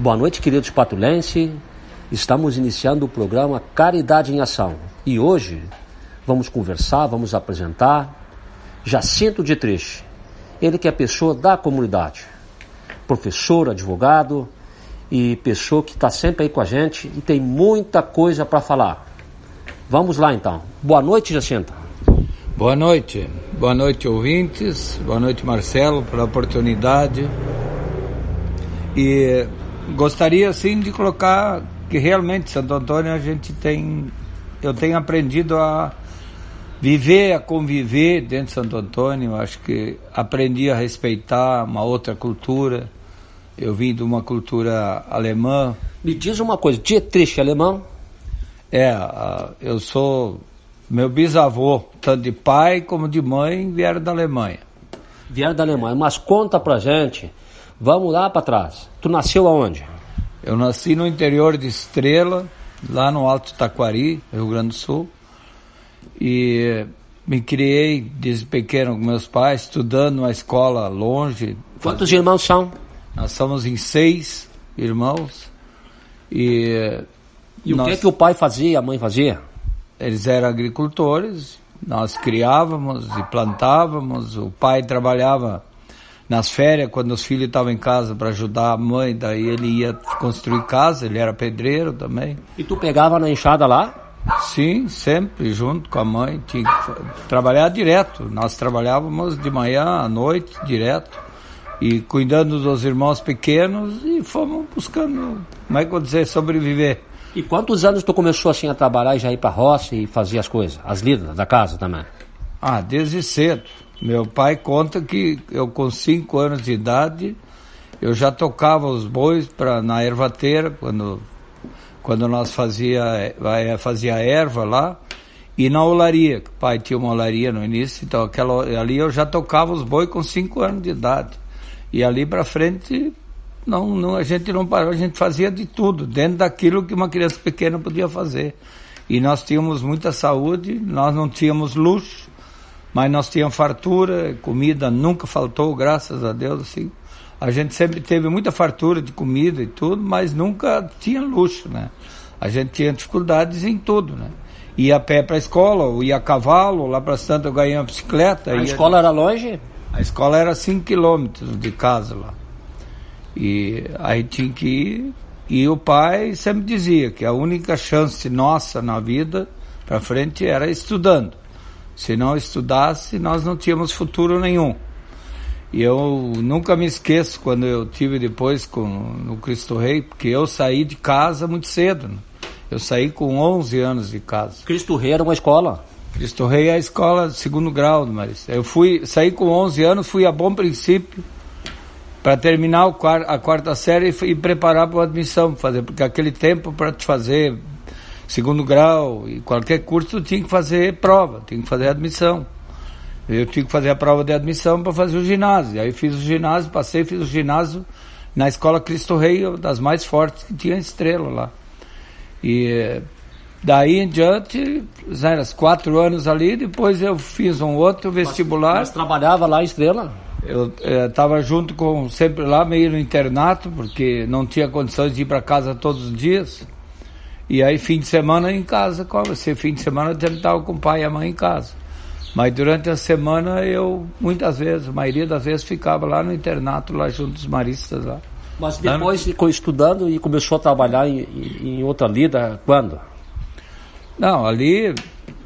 Boa noite, queridos patulenses. Estamos iniciando o programa Caridade em Ação. E hoje vamos conversar, vamos apresentar Jacinto de Treche. Ele que é pessoa da comunidade, professor, advogado e pessoa que está sempre aí com a gente e tem muita coisa para falar. Vamos lá então. Boa noite, Jacinto. Boa noite. Boa noite, ouvintes. Boa noite, Marcelo, pela oportunidade. E gostaria sim de colocar que realmente Santo Antônio a gente tem eu tenho aprendido a viver, a conviver dentro de Santo Antônio, acho que aprendi a respeitar uma outra cultura. Eu vim de uma cultura alemã. Me diz uma coisa, Dietrich é alemão? É, eu sou meu bisavô, tanto de pai como de mãe, vieram da Alemanha. Vieram da Alemanha, mas conta pra gente Vamos lá para trás. Tu nasceu aonde? Eu nasci no interior de Estrela, lá no Alto Taquari, Rio Grande do Sul. E me criei desde pequeno com meus pais, estudando numa escola longe. Quantos irmãos são? Nós somos em seis irmãos. E, e nós, o que, é que o pai fazia, a mãe fazia? Eles eram agricultores, nós criávamos e plantávamos. O pai trabalhava nas férias, quando os filhos estavam em casa para ajudar a mãe, daí ele ia construir casa, ele era pedreiro também. E tu pegava na enxada lá? Sim, sempre junto com a mãe, tinha que trabalhar direto. Nós trabalhávamos de manhã à noite, direto, e cuidando dos irmãos pequenos e fomos buscando, como é que eu vou dizer, sobreviver. E quantos anos tu começou assim a trabalhar e já ir para a roça e fazer as coisas, as lidas da casa também? Ah, desde cedo. Meu pai conta que eu com cinco anos de idade eu já tocava os bois para na ervateira quando quando nós fazia fazia erva lá e na olaria, o pai tinha uma olaria no início, então aquela ali eu já tocava os bois com cinco anos de idade. E ali para frente não, não a gente não parou, a gente fazia de tudo dentro daquilo que uma criança pequena podia fazer. E nós tínhamos muita saúde, nós não tínhamos luxo mas nós tínhamos fartura, comida nunca faltou, graças a Deus, assim. A gente sempre teve muita fartura de comida e tudo, mas nunca tinha luxo, né? A gente tinha dificuldades em tudo, né? Ia a pé para a escola, ou ia a cavalo, lá para Santa eu ganhei uma bicicleta. A escola era longe? A escola era 5 quilômetros de casa lá. E aí tinha que ir. E o pai sempre dizia que a única chance nossa na vida para frente era estudando. Se não estudasse, nós não tínhamos futuro nenhum. E eu nunca me esqueço quando eu tive depois com no Cristo Rei, porque eu saí de casa muito cedo. Né? Eu saí com 11 anos de casa. Cristo Rei era uma escola? Cristo Rei é a escola de segundo grau, mas eu fui saí com 11 anos, fui a bom princípio para terminar a quarta série e, e preparar para a admissão, fazer porque aquele tempo para te fazer segundo grau e qualquer curso tinha que fazer prova, tinha que fazer admissão. Eu tinha que fazer a prova de admissão para fazer o ginásio. Aí fiz o ginásio, passei, fiz o ginásio na escola Cristo Rei, das mais fortes que tinha estrela lá. E daí em diante, eram quatro anos ali, depois eu fiz um outro vestibular. Mas, mas trabalhava lá Estrela? Eu estava eh, junto com, sempre lá, meio no internato, porque não tinha condições de ir para casa todos os dias. E aí, fim de semana em casa, você, fim de semana eu estava com o pai e a mãe em casa. Mas durante a semana eu, muitas vezes, a maioria das vezes, ficava lá no internato, lá junto dos maristas lá. Mas depois ficou estudando e começou a trabalhar em, em outra lida, quando? Não, ali,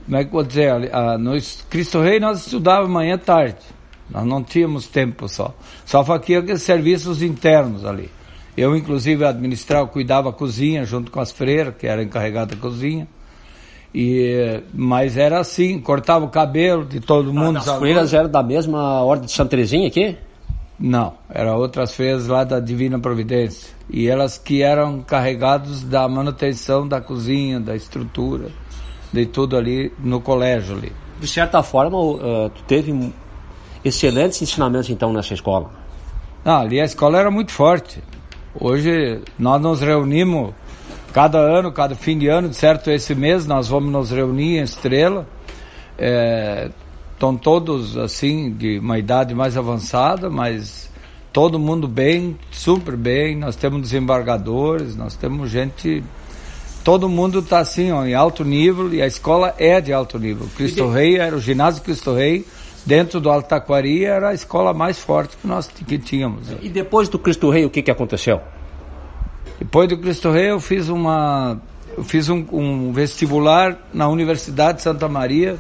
como é que eu vou dizer, ali, a, no Cristo Rei nós estudávamos manhã e tarde. Nós não tínhamos tempo só. Só fazia aqueles serviços internos ali. Eu, inclusive, administrava, cuidava a cozinha junto com as freiras, que era encarregada da cozinha. E, mas era assim, cortava o cabelo de todo mundo. Ah, as freiras eram da mesma ordem de Santa Terezinha aqui? Não, eram outras freiras lá da Divina Providência. E elas que eram carregadas da manutenção da cozinha, da estrutura, de tudo ali no colégio ali. De certa forma, uh, tu teve excelentes ensinamentos então nessa escola? Não, ali a escola era muito forte. Hoje nós nos reunimos cada ano, cada fim de ano, certo? Esse mês nós vamos nos reunir em Estrela. É, estão todos assim de uma idade mais avançada, mas todo mundo bem, super bem. Nós temos desembargadores, nós temos gente. Todo mundo está assim, ó, em alto nível e a escola é de alto nível. Cristo Rei era o ginásio Cristo Rei dentro do Alto Taquari era a escola mais forte que nós que tínhamos. E depois do Cristo Rei, o que, que aconteceu? Depois do Cristo Rei, eu fiz uma eu fiz um, um vestibular na Universidade de Santa Maria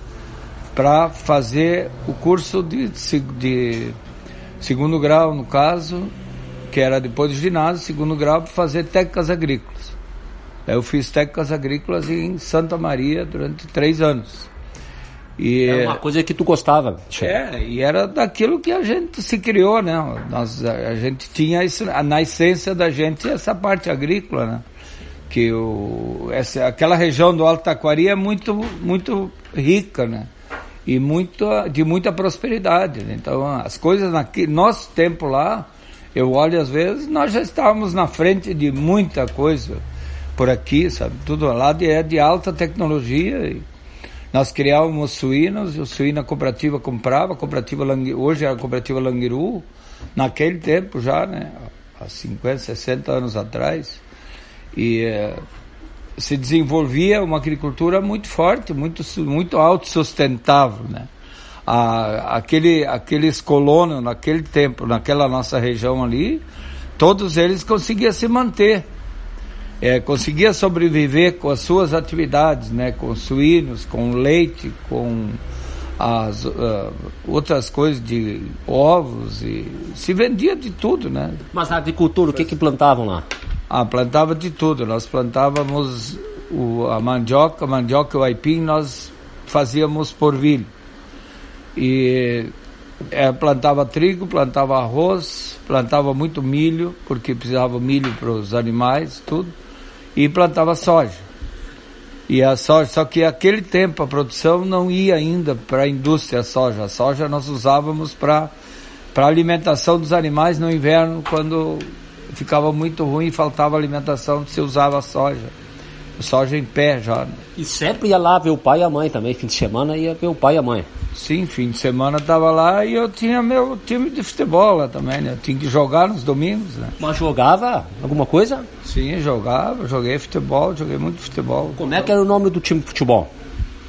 para fazer o curso de, de segundo grau, no caso, que era depois do ginásio, segundo grau, para fazer técnicas agrícolas. Eu fiz técnicas agrícolas em Santa Maria durante três anos. E, é uma coisa que tu gostava. É, e era daquilo que a gente se criou, né? Nós, a gente tinha isso, na essência da gente essa parte agrícola, né? Que o, essa, aquela região do Alto Taquari é muito, muito rica, né? E muito, de muita prosperidade. Né? Então, as coisas naquele nosso tempo lá, eu olho às vezes, nós já estávamos na frente de muita coisa por aqui, sabe? Tudo lá de, é de alta tecnologia e, nós criávamos suínos, o suína cooperativa comprava, a cooperativa hoje é a cooperativa Langiru, naquele tempo já, né, há 50, 60 anos atrás, e é, se desenvolvia uma agricultura muito forte, muito, muito autossustentável, né. A, aquele, aqueles colonos naquele tempo, naquela nossa região ali, todos eles conseguiam se manter é, conseguia sobreviver com as suas atividades, né, com suínos, com leite, com as uh, outras coisas de ovos e se vendia de tudo, né? Mas a agricultura, o que que plantavam lá? Ah, plantava de tudo. Nós plantávamos o, a mandioca, a mandioca e o aipim, nós fazíamos porvilho. E é, plantava trigo, plantava arroz, plantava muito milho, porque precisava milho para os animais, tudo e plantava soja. E a soja, só que aquele tempo a produção não ia ainda para a indústria soja. A soja nós usávamos para para alimentação dos animais no inverno, quando ficava muito ruim e faltava alimentação, se usava soja. Soja em pé já. E sempre ia lá ver o pai e a mãe também, fim de semana ia ver o pai e a mãe. Sim, fim de semana estava lá e eu tinha meu time de futebol lá também, né? Eu tinha que jogar nos domingos, né? Mas jogava alguma coisa? Sim, jogava, joguei futebol, joguei muito futebol. Como é que era o nome do time de futebol?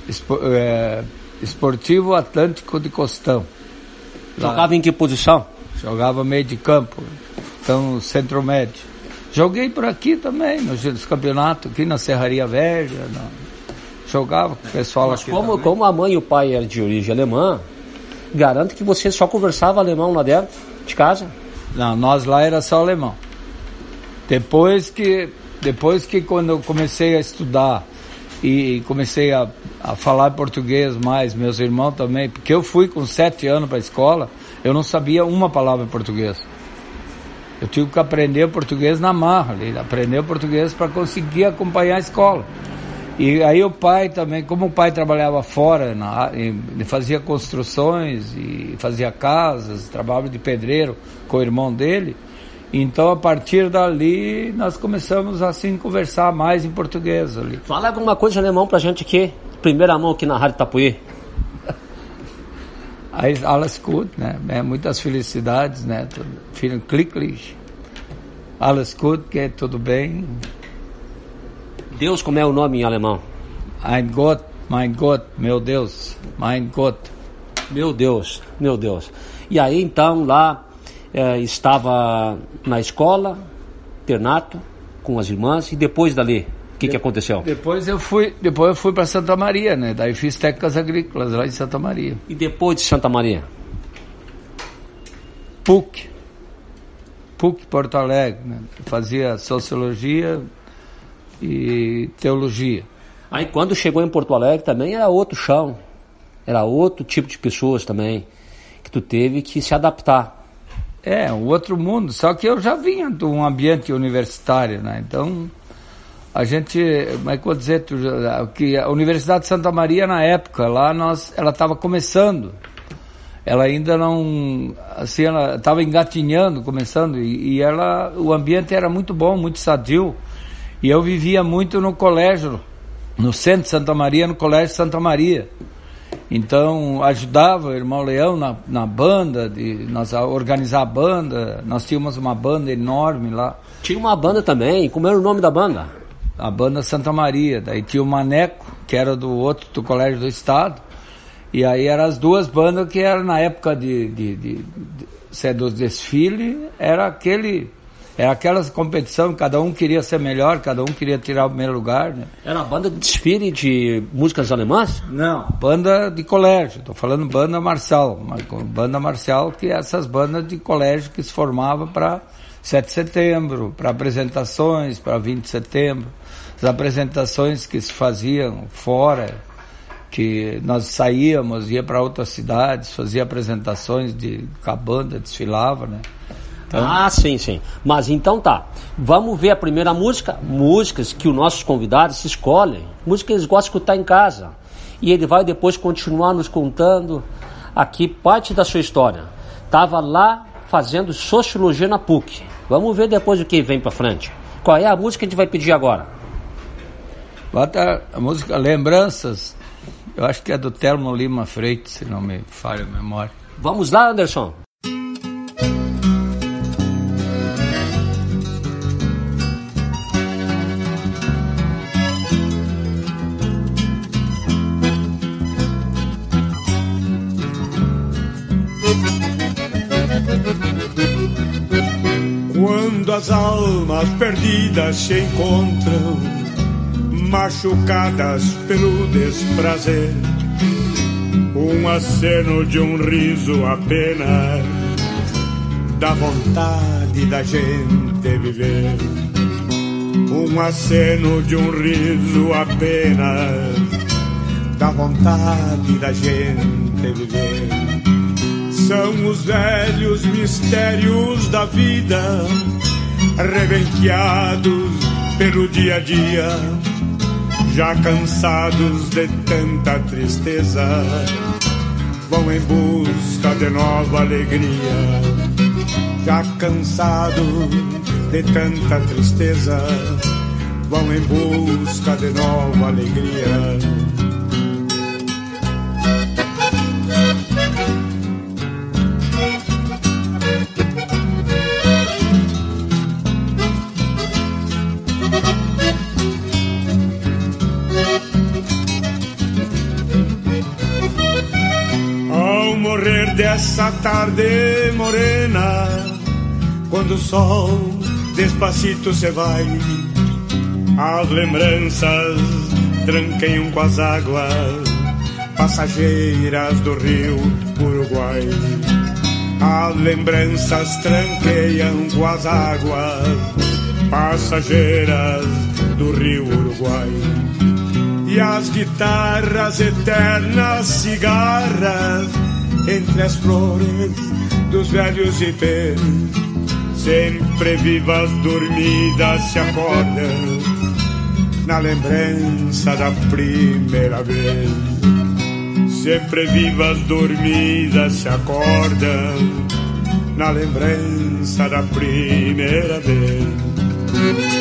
Espo, é, Esportivo Atlântico de Costão. Jogava lá. em que posição? Jogava meio de campo, então centro médio. Joguei por aqui também, nos campeonatos, aqui na Serraria Velha, jogava com o pessoal Mas. Como, como a mãe e o pai eram de origem alemã, garanto que você só conversava alemão lá dentro de casa? Não, nós lá era só alemão. Depois que, depois que quando eu comecei a estudar e comecei a, a falar português mais, meus irmãos também, porque eu fui com sete anos para a escola, eu não sabia uma palavra em português. Eu tive que aprender português na marra, aprender português para conseguir acompanhar a escola. E aí o pai também, como o pai trabalhava fora, na, ele fazia construções e fazia casas, trabalhava de pedreiro com o irmão dele. Então a partir dali nós começamos assim a conversar mais em português ali. Fala alguma coisa em alemão pra gente aqui, primeira mão aqui na Rádio Tapuí. Aí alles gut, né? É, muitas felicidades, né? Vielen glücklich. Alles gut, que tudo bem. Deus, como é o nome em alemão? Ein Gott, mein Gott, meu Deus, mein Gott. Meu Deus, meu Deus. E aí então lá é, estava na escola, internato, com as irmãs, e depois dali, o que, de, que aconteceu? Depois eu fui, depois eu fui para Santa Maria, né? Daí fiz técnicas agrícolas lá em Santa Maria. E depois de Santa Maria? PUC. PUC Porto Alegre, né? Fazia sociologia, e teologia. Aí quando chegou em Porto Alegre também era outro chão, era outro tipo de pessoas também que tu teve que se adaptar. É, um outro mundo, só que eu já vinha de um ambiente universitário, né? Então, a gente, como é vou dizer, tu, que a Universidade de Santa Maria na época, lá nós, ela estava começando, ela ainda não, assim, ela estava engatinhando, começando, e, e ela, o ambiente era muito bom, muito sadio, e eu vivia muito no colégio, no centro de Santa Maria, no colégio Santa Maria. Então ajudava o irmão Leão na, na banda, de nós a organizar a banda. Nós tínhamos uma banda enorme lá. Tinha uma banda também. Como era o nome da banda? A banda Santa Maria. Daí tinha o Maneco, que era do outro do Colégio do Estado. E aí eram as duas bandas que eram na época de, de, de, de, de dos desfiles, era aquele era aquela competição, cada um queria ser melhor, cada um queria tirar o primeiro lugar. Né? Era banda de desfile de músicas alemãs? Não, banda de colégio. Estou falando banda marcial. Banda marcial que é essas bandas de colégio que se formavam para 7 de setembro, para apresentações, para 20 de setembro. As apresentações que se faziam fora, que nós saíamos, ia para outras cidades, fazia apresentações de com a banda, desfilava, né? Então... Ah, sim, sim. Mas então tá. Vamos ver a primeira música. Músicas que os nossos convidados escolhem. Músicas que eles gostam de escutar em casa. E ele vai depois continuar nos contando aqui parte da sua história. Tava lá fazendo sociologia na PUC. Vamos ver depois o que vem para frente. Qual é a música que a gente vai pedir agora? Bota a música Lembranças. Eu acho que é do Telmo Lima Freitas, se não me falha a memória. Vamos lá, Anderson. Quando as almas perdidas se encontram, machucadas pelo desprazer, um aceno de um riso apenas dá vontade da gente viver. Um aceno de um riso apenas dá vontade da gente viver. São os velhos mistérios da vida, rebenqueados pelo dia a dia, já cansados de tanta tristeza, vão em busca de nova alegria. Já cansados de tanta tristeza, vão em busca de nova alegria. Tarde morena, quando o sol despacito se vai, as lembranças tranqueiam com as águas passageiras do rio Uruguai. As lembranças tranqueiam com as águas passageiras do rio Uruguai. E as guitarras eternas cigarras entre as flores dos velhos ipês. Sempre vivas dormidas se acordam na lembrança da primeira vez. Sempre vivas dormidas se acordam na lembrança da primeira vez.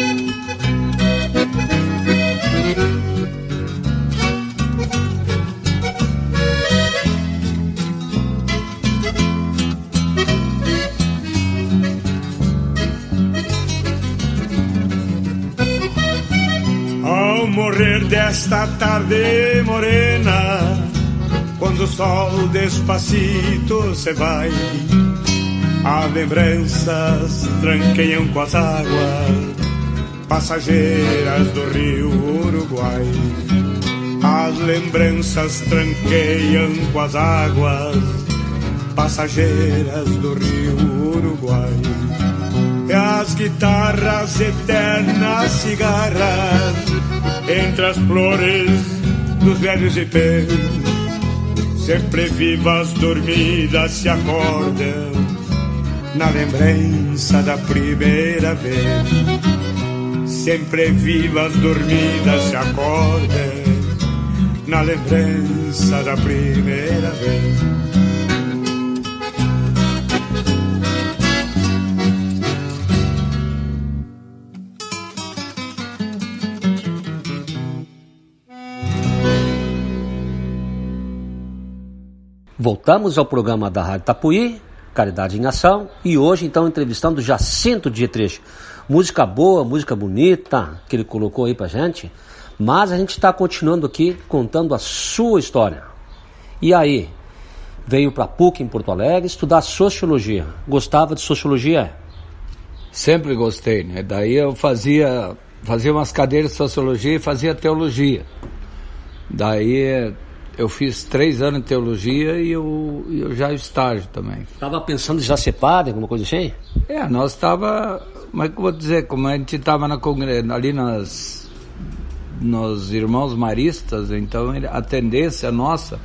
Esta tarde morena, quando o sol despacito se vai, as lembranças tranqueiam com as águas passageiras do rio Uruguai. As lembranças tranqueiam com as águas passageiras do rio Uruguai. As guitarras eternas cigarras entre as flores dos velhos ipês. Sempre vivas dormidas se acordam na lembrança da primeira vez. Sempre vivas dormidas se acordam na lembrança da primeira vez. Voltamos ao programa da Rádio Tapuí, Caridade em Ação, e hoje então entrevistando Jacinto Dietrich. Música boa, música bonita que ele colocou aí pra gente, mas a gente está continuando aqui contando a sua história. E aí, veio para PUC em Porto Alegre estudar sociologia. Gostava de sociologia? Sempre gostei, né? Daí eu fazia fazia umas cadeiras de sociologia e fazia teologia. Daí eu fiz três anos de teologia e eu, eu já estágio também. Estava pensando em já ser padre, alguma coisa assim? É, nós estava, como é que eu vou dizer, como a gente estava ali nas nos irmãos maristas, então a tendência nossa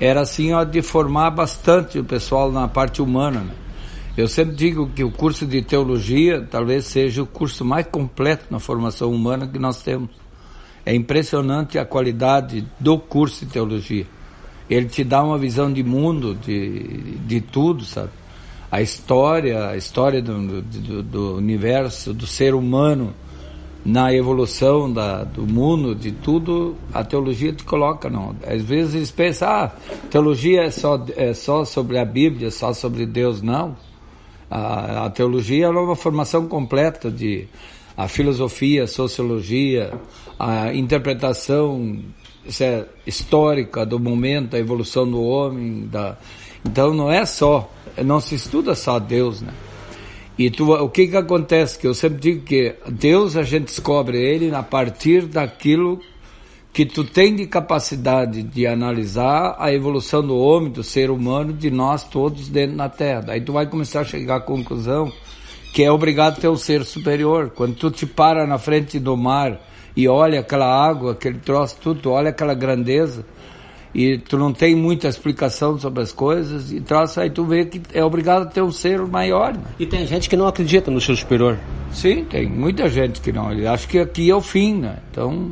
era assim ó, de formar bastante o pessoal na parte humana. Né? Eu sempre digo que o curso de teologia talvez seja o curso mais completo na formação humana que nós temos. É impressionante a qualidade do curso de teologia. Ele te dá uma visão de mundo, de, de tudo, sabe? A história, a história do, do, do universo, do ser humano, na evolução da, do mundo, de tudo, a teologia te coloca, não. Às vezes eles pensam, ah, teologia é só, é só sobre a Bíblia, só sobre Deus. Não. A, a teologia é uma formação completa de a filosofia, a sociologia, a interpretação é, histórica do momento, da evolução do homem. Da... Então não é só, não se estuda só Deus, né? E tu, o que que acontece? Que eu sempre digo que Deus a gente descobre ele a partir daquilo que tu tem de capacidade de analisar a evolução do homem, do ser humano, de nós todos dentro da Terra. Aí tu vai começar a chegar à conclusão que é obrigado a ter um ser superior. Quando tu te para na frente do mar e olha aquela água, aquele troço, tudo, tu olha aquela grandeza e tu não tem muita explicação sobre as coisas e troço, aí tu vê que é obrigado a ter um ser maior. Né? E tem gente que não acredita no ser superior. Sim, tem muita gente que não. Acho que aqui é o fim, né? Então,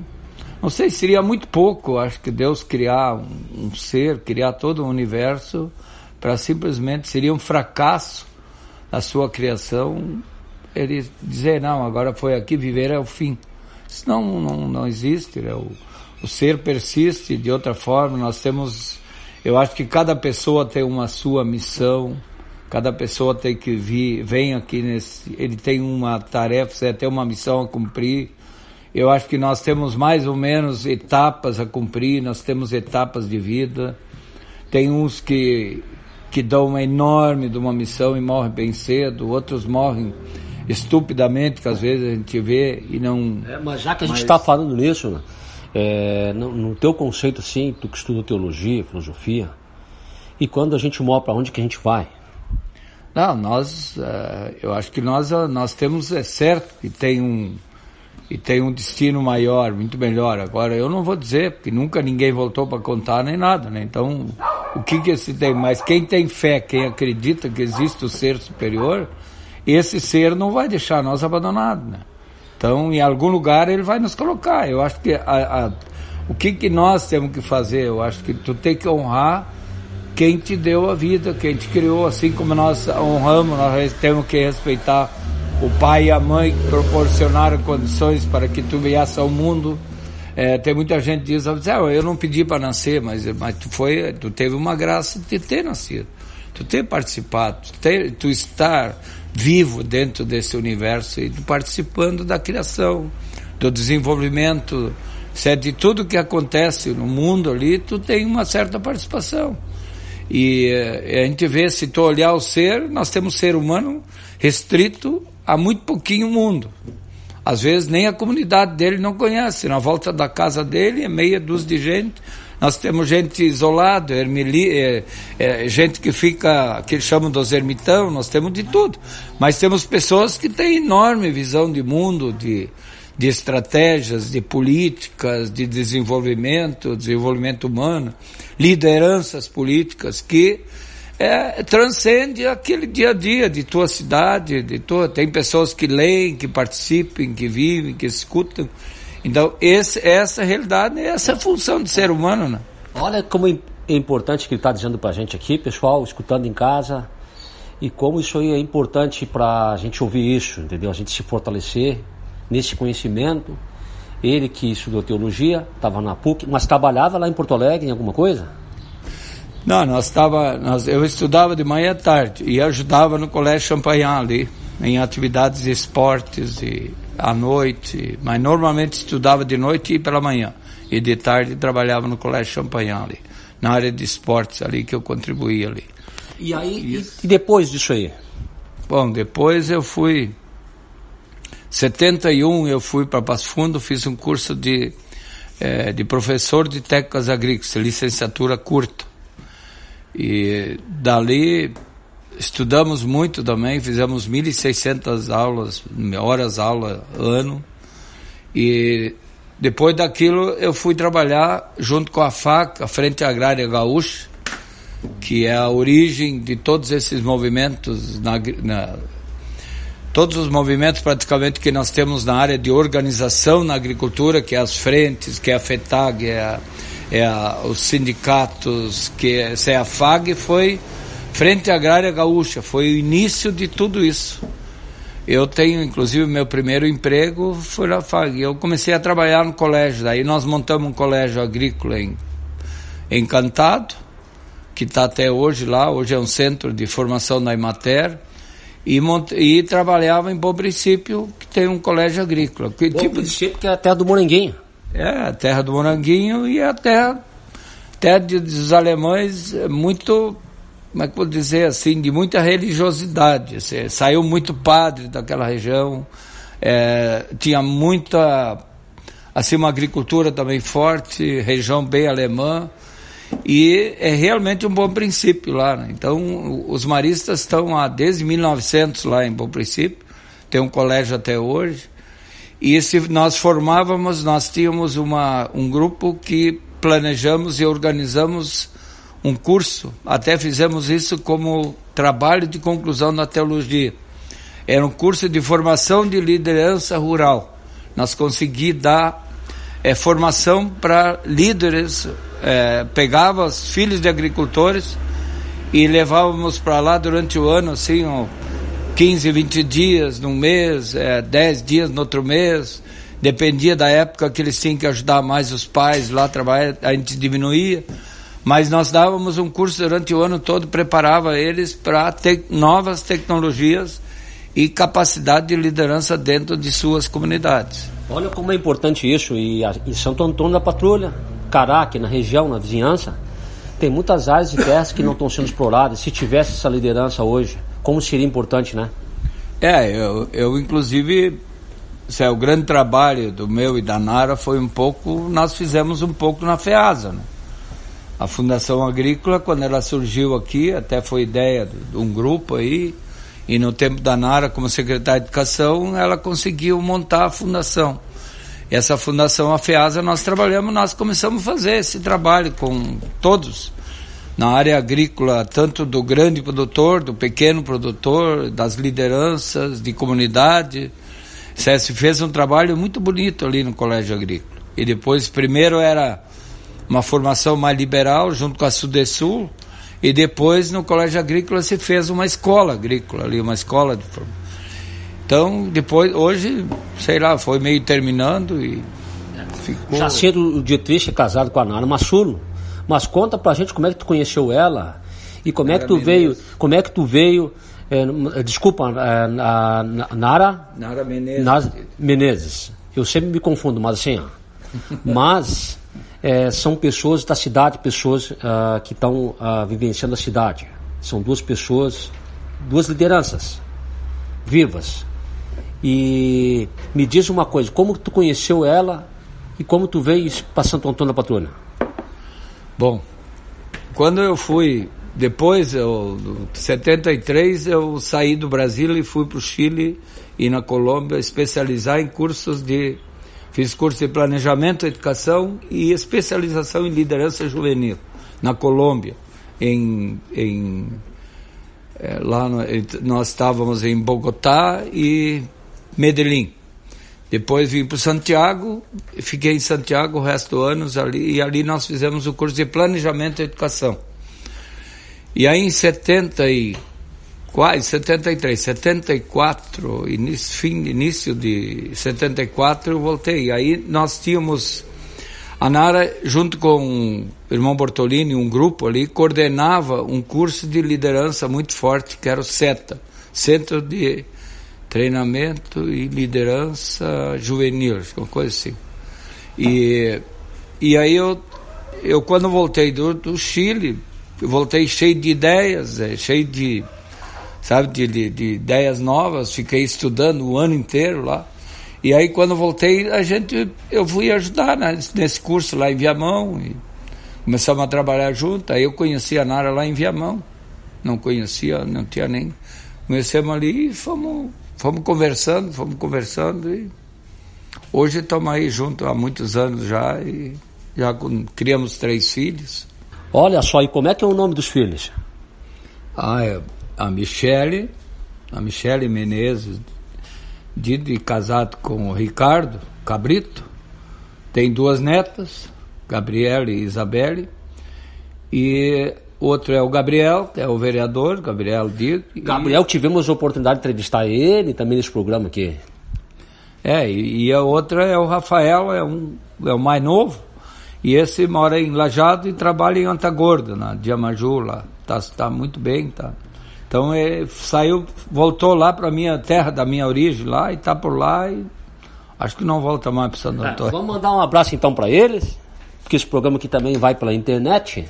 não sei, seria muito pouco, acho que Deus criar um, um ser, criar todo o universo para simplesmente seria um fracasso a sua criação, ele dizer, não, agora foi aqui, viver é o fim. Isso não, não, não existe, né? o, o ser persiste de outra forma, nós temos, eu acho que cada pessoa tem uma sua missão, cada pessoa tem que vir, vem aqui nesse, ele tem uma tarefa, você tem uma missão a cumprir, eu acho que nós temos mais ou menos etapas a cumprir, nós temos etapas de vida, tem uns que que dão uma enorme de uma missão e morrem bem cedo, outros morrem estupidamente, que às vezes a gente vê e não. É, mas já que a gente está falando nisso, é, no, no, teu conceito assim, tu que estuda teologia, filosofia, e quando a gente morre, para onde que a gente vai? Não, nós, uh, eu acho que nós, nós temos, é certo que tem um, e tem um destino maior, muito melhor. Agora, eu não vou dizer, porque nunca ninguém voltou para contar nem nada, né? Então, o que que se tem? Mas quem tem fé, quem acredita que existe o ser superior, esse ser não vai deixar nós abandonados, né? Então, em algum lugar ele vai nos colocar. Eu acho que a, a, o que que nós temos que fazer? Eu acho que tu tem que honrar quem te deu a vida, quem te criou, assim como nós honramos, nós temos que respeitar o pai e a mãe proporcionaram condições para que tu viesse ao mundo. É, tem muita gente que diz, ah, eu não pedi para nascer, mas, mas tu, foi, tu teve uma graça de ter nascido, tu ter participado, tu, ter, tu estar vivo dentro desse universo e participando da criação, do desenvolvimento, se é de tudo que acontece no mundo ali, tu tem uma certa participação. E eh, a gente vê, se tu olhar o ser, nós temos ser humano restrito há muito pouquinho mundo. Às vezes nem a comunidade dele não conhece. Na volta da casa dele é meia dúzia de gente. Nós temos gente isolada, é, é, gente que fica, que chamam dos ermitão, nós temos de tudo. Mas temos pessoas que têm enorme visão de mundo, de, de estratégias, de políticas, de desenvolvimento, desenvolvimento humano, lideranças políticas que é, transcende aquele dia a dia de tua cidade, de tua. Tem pessoas que leem, que participam, que vivem, que escutam. Então, esse, essa é a realidade, essa é a função do ser humano, né? Olha como é importante que ele está dizendo para a gente aqui, pessoal, escutando em casa, e como isso aí é importante para a gente ouvir isso, entendeu? A gente se fortalecer nesse conhecimento. Ele que estudou teologia, estava na PUC, mas trabalhava lá em Porto Alegre em alguma coisa? Não, nós estava, nós, eu estudava de manhã à tarde e ajudava no Colégio Champagnat ali, em atividades de esportes e à noite, mas normalmente estudava de noite e pela manhã. E de tarde trabalhava no Colégio Champagnat ali, na área de esportes ali que eu contribuía ali. E aí, e, depois disso aí? Bom, depois eu fui 71 eu fui para Passo Fundo, fiz um curso de, é, de professor de técnicas agrícolas, licenciatura curta. E dali estudamos muito também, fizemos 1.600 aulas, horas aula ano. E depois daquilo eu fui trabalhar junto com a FAC, a Frente Agrária Gaúcha, que é a origem de todos esses movimentos na, na todos os movimentos praticamente que nós temos na área de organização na agricultura, que é as frentes, que é a FETAG, é, a, é a, os sindicatos, que é, é a FAG, foi Frente Agrária Gaúcha, foi o início de tudo isso. Eu tenho, inclusive, meu primeiro emprego foi na FAG. Eu comecei a trabalhar no colégio, daí nós montamos um colégio agrícola em Encantado, que está até hoje lá, hoje é um centro de formação da Imater, e, mont... e trabalhava em Bom Princípio, que tem um colégio agrícola. Que, Bom tipo... Princípio, que é a terra do Moranguinho. É, a terra do Moranguinho e a terra, terra dos alemães é muito, como é que vou dizer assim, de muita religiosidade. Assim, saiu muito padre daquela região, é, tinha muita, assim, uma agricultura também forte, região bem alemã, e é realmente um bom princípio lá. Né? Então, os maristas estão há desde 1900 lá em Bom Princípio, tem um colégio até hoje. E se nós formávamos, nós tínhamos uma, um grupo que planejamos e organizamos um curso, até fizemos isso como trabalho de conclusão na teologia. Era um curso de formação de liderança rural. Nós conseguimos dar é, formação para líderes é, os filhos de agricultores e levávamos para lá durante o ano, assim, ó, 15, 20 dias num mês, é, 10 dias no outro mês, dependia da época que eles tinham que ajudar mais os pais lá a trabalhar, a gente diminuía, mas nós dávamos um curso durante o ano todo, preparava eles para ter novas tecnologias e capacidade de liderança dentro de suas comunidades. Olha como é importante isso, e em Santo Antônio da Patrulha, Cará, aqui na região, na vizinhança, tem muitas áreas de terras que não estão sendo exploradas. Se tivesse essa liderança hoje, como seria importante, né? É, eu, eu inclusive, se é o grande trabalho do meu e da Nara foi um pouco, nós fizemos um pouco na FEASA, né? A Fundação Agrícola, quando ela surgiu aqui, até foi ideia de um grupo aí, e no tempo da Nara, como secretária de Educação, ela conseguiu montar a fundação essa fundação AFEASA nós trabalhamos, nós começamos a fazer esse trabalho com todos na área agrícola, tanto do grande produtor, do pequeno produtor, das lideranças de comunidade. Se fez um trabalho muito bonito ali no colégio agrícola. E depois, primeiro era uma formação mais liberal junto com a Sudesul, e depois no colégio agrícola se fez uma escola agrícola ali, uma escola de formação então, depois, hoje, sei lá, foi meio terminando e ficou... Jacinto Dietrich é casado com a Nara Massulo, mas conta pra gente como é que tu conheceu ela e como Nara é que tu Menezes. veio, como é que tu veio, é, desculpa, é, na, na, Nara... Nara Menezes. Nara Menezes. Eu sempre me confundo, mas assim, ó, mas é, são pessoas da cidade, pessoas uh, que estão uh, vivenciando a cidade. São duas pessoas, duas lideranças vivas. E me diz uma coisa, como tu conheceu ela e como tu veio para Santo Antônio da Patrulha? Bom, quando eu fui, depois, eu, 73, eu saí do Brasil e fui para o Chile e na Colômbia especializar em cursos de. Fiz curso de planejamento, educação e especialização em liderança juvenil na Colômbia, em, em é, lá no, nós estávamos em Bogotá e Medellín. Depois vim para Santiago, fiquei em Santiago o resto dos anos ali, e ali nós fizemos o curso de Planejamento e Educação. E aí em 70 e quase 73, 74, início, fim, início de 74 eu voltei. Aí nós tínhamos A Nara, junto com o irmão Bortolini, um grupo ali, coordenava um curso de liderança muito forte, que era o CETA, Centro de Treinamento e Liderança Juvenil, uma coisa assim. E, e aí eu, eu quando voltei do, do Chile, voltei cheio de ideias, é, cheio de, sabe, de, de, de ideias novas, fiquei estudando o ano inteiro lá. E aí quando voltei, a gente, eu fui ajudar né, nesse curso lá em Viamão e começamos a trabalhar junto. Aí eu conheci a Nara lá em Viamão, não conhecia, não tinha nem. Conhecemos ali e fomos, fomos conversando, fomos conversando e hoje estamos aí juntos há muitos anos já e já criamos três filhos. Olha só, e como é que é o nome dos filhos? Ah, é a Michele, a Michele Menezes, Didi casado com o Ricardo Cabrito, tem duas netas, Gabriela e Isabelle, e outro é o Gabriel, que é o vereador, Gabriel Didi. Gabriel, tivemos a oportunidade de entrevistar ele também nesse programa aqui. É, e, e a outra é o Rafael, é, um, é o mais novo, e esse mora em Lajado e trabalha em Antagorda, na Diamaju lá. Tá, tá muito bem, tá. Então ele saiu, voltou lá para minha terra da minha origem lá e está por lá e acho que não volta mais para Santo é, Antônio. É, vamos mandar um abraço então para eles, porque esse programa aqui também vai pela internet.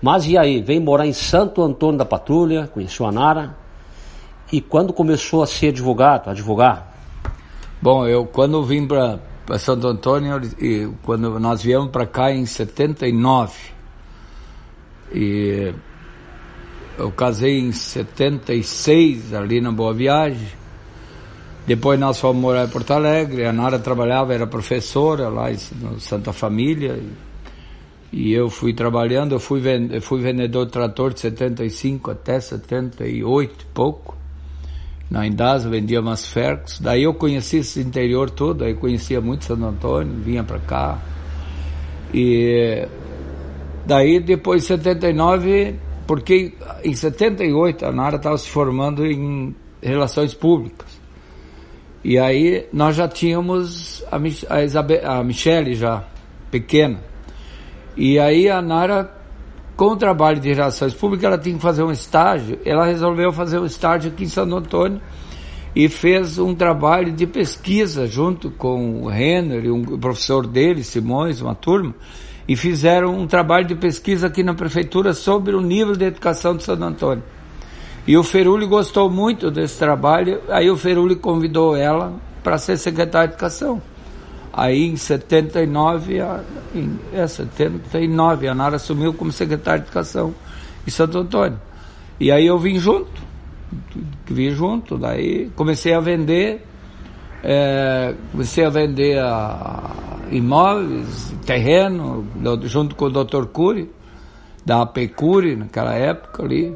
Mas e aí, vem morar em Santo Antônio da Patrulha, conheceu a Nara. E quando começou a ser advogado, advogar? Bom, eu quando vim para Santo Antônio, e quando nós viemos para cá em 79, e eu casei em 76, ali na Boa Viagem. Depois nós fomos morar em Porto Alegre. A Nara trabalhava, era professora lá em Santa Família. E eu fui trabalhando, eu fui, eu fui vendedor de trator de 75 até 78 e pouco. Na Indasa vendia umas Fercos. Daí eu conheci esse interior todo, aí conhecia muito Santo Antônio, vinha para cá. E daí depois de 79 porque em 78 a Nara estava se formando em relações públicas. E aí nós já tínhamos a, a, Isabel, a Michele já pequena. E aí a Nara, com o trabalho de relações públicas, ela tinha que fazer um estágio. Ela resolveu fazer um estágio aqui em Santo Antônio e fez um trabalho de pesquisa junto com o Renner e um professor dele, Simões, uma turma e fizeram um trabalho de pesquisa aqui na prefeitura sobre o nível de educação de Santo Antônio. E o Feruli gostou muito desse trabalho, aí o Feruli convidou ela para ser secretária de educação. Aí em 79, a, em, é, 79, a Nara assumiu como secretária de educação em Santo Antônio. E aí eu vim junto, vim junto, daí comecei a vender, é, comecei a vender a, imóveis, terreno, junto com o Dr. Cury, da APECURI, naquela época ali.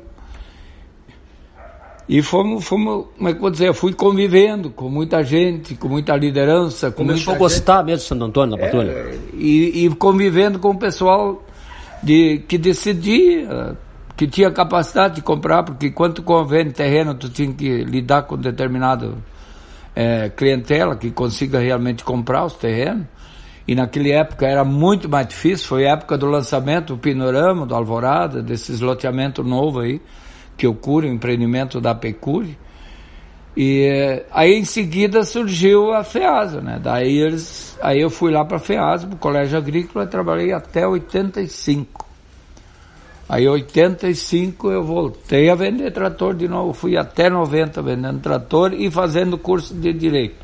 E fomos, fomos, como é que vou dizer, fui convivendo com muita gente, com muita liderança. Com Começou muita a gostar gente. mesmo de Santo Antônio, na patrulha? É, e, e convivendo com o pessoal de, que decidia, que tinha capacidade de comprar, porque quando convende terreno, tu tinha que lidar com determinado é, clientela que consiga realmente comprar os terrenos e naquela época era muito mais difícil, foi a época do lançamento do Pinorama, do Alvorada, desses loteamentos novos aí, que curo, o empreendimento da Pecure. E aí em seguida surgiu a FEASA, né? Daí eles, aí eu fui lá para a FEASA, para o Colégio Agrícola, e trabalhei até 85. Aí em 85 eu voltei a vender trator de novo, fui até 90 vendendo trator e fazendo curso de Direito.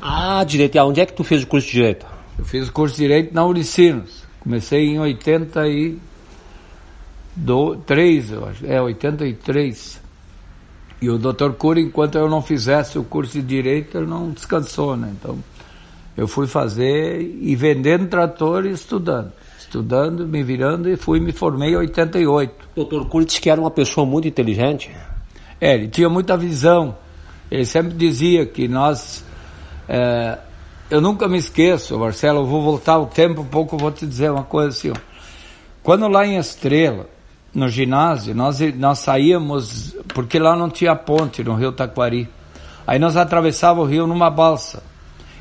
Ah, Direito, e onde é que tu fez o curso de Direito? Eu fiz o curso de Direito na Unicinos. Comecei em 83, eu acho. É, 83. E o doutor Cury, enquanto eu não fizesse o curso de Direito, ele não descansou, né? Então, eu fui fazer e vendendo trator e estudando. Estudando, me virando e fui me formei em 88. O doutor Cury disse que era uma pessoa muito inteligente. É, ele tinha muita visão. Ele sempre dizia que nós... É, eu nunca me esqueço, Marcelo, eu vou voltar o tempo um pouco, vou te dizer uma coisa assim. Ó. Quando lá em Estrela, no ginásio, nós, nós saíamos, porque lá não tinha ponte no rio Taquari. Aí nós atravessávamos o rio numa balsa.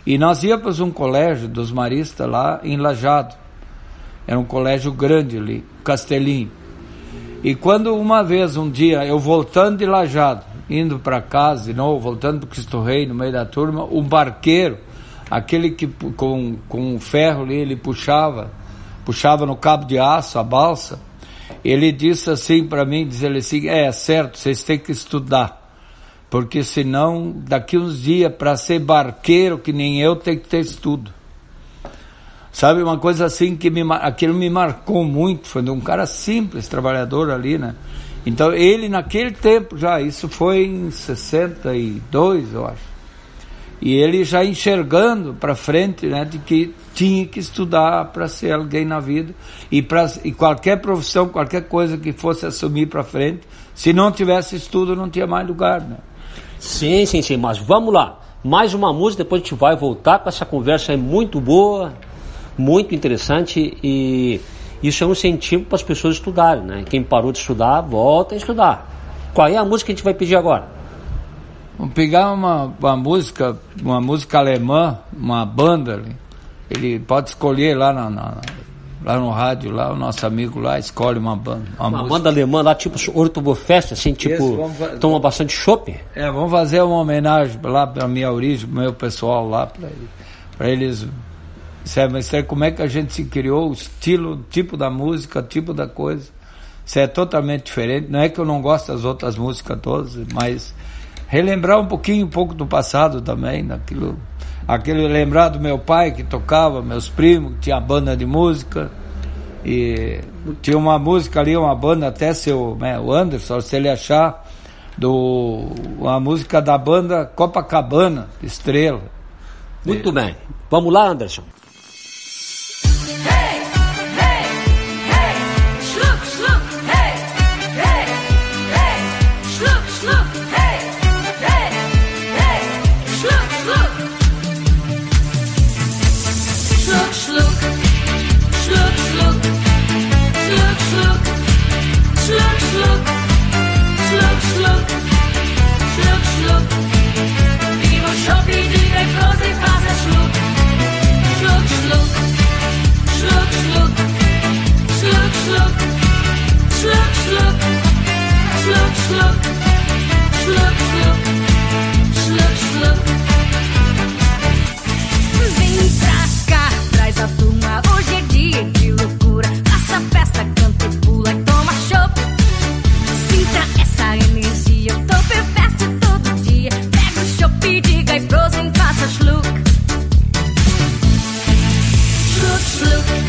E nós íamos um colégio dos maristas lá em Lajado. Era um colégio grande ali, Castelinho. E quando uma vez, um dia, eu voltando de Lajado, indo para casa novo, voltando para Cristo Rei, no meio da turma, um barqueiro, aquele que com, com o ferro ali, ele puxava, puxava no cabo de aço a balsa, ele disse assim para mim, diz ele assim, é certo, vocês têm que estudar, porque senão daqui uns dias para ser barqueiro que nem eu tem que ter estudo. Sabe, uma coisa assim que me, aquilo me marcou muito, foi de um cara simples, trabalhador ali, né? Então ele naquele tempo já, isso foi em 62, eu acho. E ele já enxergando para frente, né, de que tinha que estudar para ser alguém na vida e para e qualquer profissão, qualquer coisa que fosse assumir para frente, se não tivesse estudo não tinha mais lugar, né? Sim, sim, sim, mas vamos lá. Mais uma música, depois a gente vai voltar com essa conversa aí muito boa, muito interessante e isso é um incentivo para as pessoas estudarem, né? Quem parou de estudar, volta a estudar. Qual é a música que a gente vai pedir agora? Vamos pegar uma, uma música, uma música alemã, uma banda. Ele pode escolher lá, na, na, lá no rádio, lá o nosso amigo lá escolhe uma banda. Uma, uma banda alemã lá, tipo Oktoberfest, assim, tipo, Isso, toma bastante chopp? É, vamos fazer uma homenagem lá para minha origem, pro meu pessoal lá, para eles Sabe, é como é que a gente se criou, o estilo, o tipo da música, tipo da coisa. Isso é totalmente diferente. Não é que eu não gosto das outras músicas todas, mas relembrar um pouquinho, um pouco do passado também, daquilo. Aquele lembrar do meu pai que tocava, meus primos, que tinha banda de música. E tinha uma música ali, uma banda, até seu, né, o Anderson, se ele achar, do, uma música da banda Copacabana, Estrela. Muito e, bem. Vamos lá, Anderson. Schluck. Schluck, Schluck.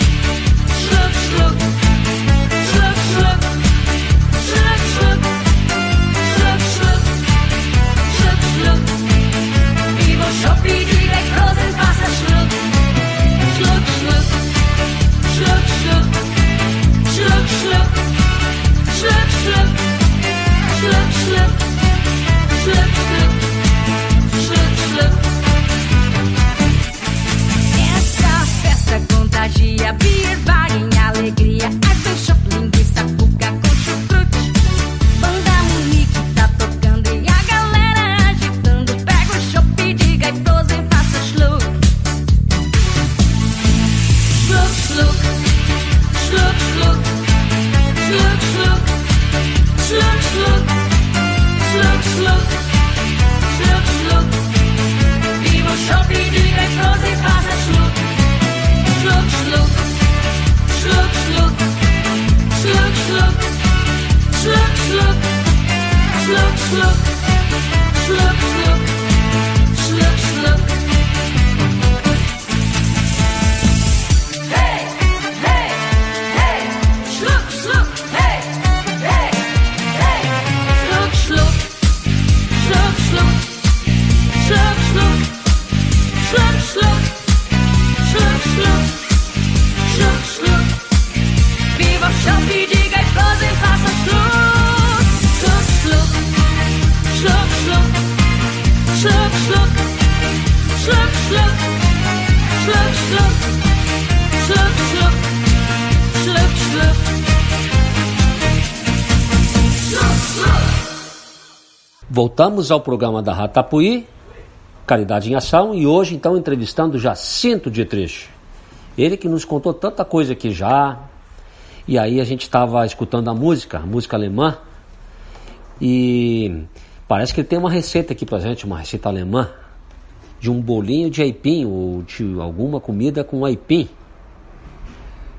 Voltamos ao programa da Ratapuí, Caridade em Ação, e hoje então entrevistando Jacinto Dietrich. Ele que nos contou tanta coisa aqui já. E aí a gente estava escutando a música, a música alemã. E parece que ele tem uma receita aqui pra gente, uma receita alemã. De um bolinho de aipim, ou de alguma comida com aipim.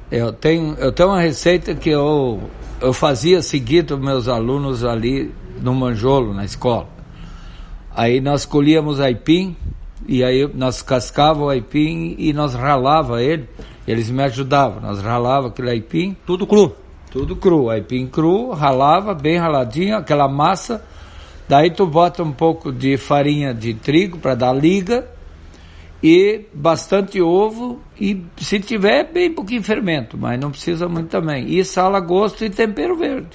Eu tenho, eu tenho uma receita que eu, eu fazia seguido meus alunos ali no Manjolo, na escola. Aí nós colhíamos aipim, e aí nós cascava o aipim e nós ralava ele. Eles me ajudavam, nós ralava aquele aipim. Tudo cru? Tudo cru, aipim cru, ralava bem raladinho, aquela massa. Daí tu bota um pouco de farinha de trigo para dar liga e bastante ovo e se tiver bem pouquinho fermento, mas não precisa muito também. E sal a gosto e tempero verde.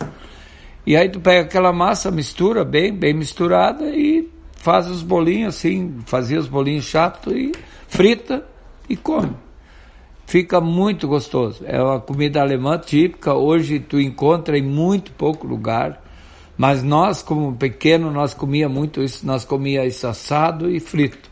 E aí tu pega aquela massa, mistura bem, bem misturada e faz os bolinhos assim, fazia os bolinhos chato e frita e come. Fica muito gostoso. É uma comida alemã típica. Hoje tu encontra em muito pouco lugar. Mas nós, como pequeno, nós comia muito isso. Nós comia isso assado e frito.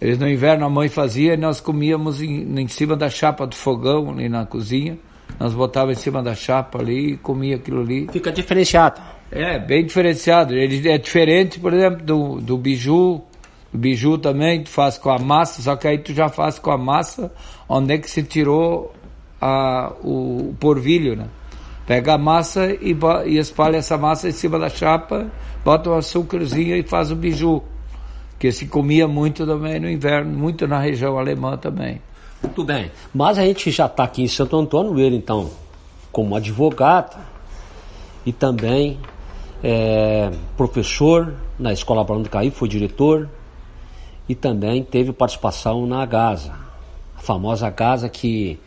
Eles no inverno a mãe fazia e nós comíamos em, em cima da chapa do fogão ali na cozinha. Nós botava em cima da chapa ali e comia aquilo ali. Fica diferenciado. É, bem diferenciado. Ele é diferente, por exemplo, do, do biju. O biju também tu faz com a massa, só que aí tu já faz com a massa onde é que se tirou a, o porvilho, né? Pega a massa e, e espalha essa massa em cima da chapa, bota um açúcarzinho e faz o biju. Que se comia muito também no inverno, muito na região alemã também. Muito bem. Mas a gente já está aqui em Santo Antônio, ele então, como advogado e também é, professor na Escola Barão do Caí, foi diretor e também teve participação na Gaza, a famosa Gaza que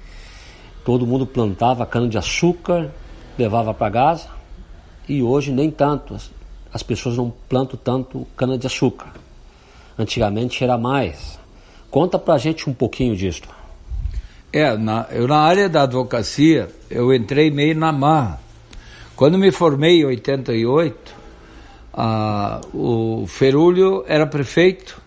todo mundo plantava cana-de-açúcar, levava para Gaza e hoje nem tanto, as, as pessoas não plantam tanto cana-de-açúcar. Antigamente era mais. Conta pra gente um pouquinho disso. É, na, eu na área da advocacia, eu entrei meio na marra. Quando me formei em 88, ah, o Ferúlio era prefeito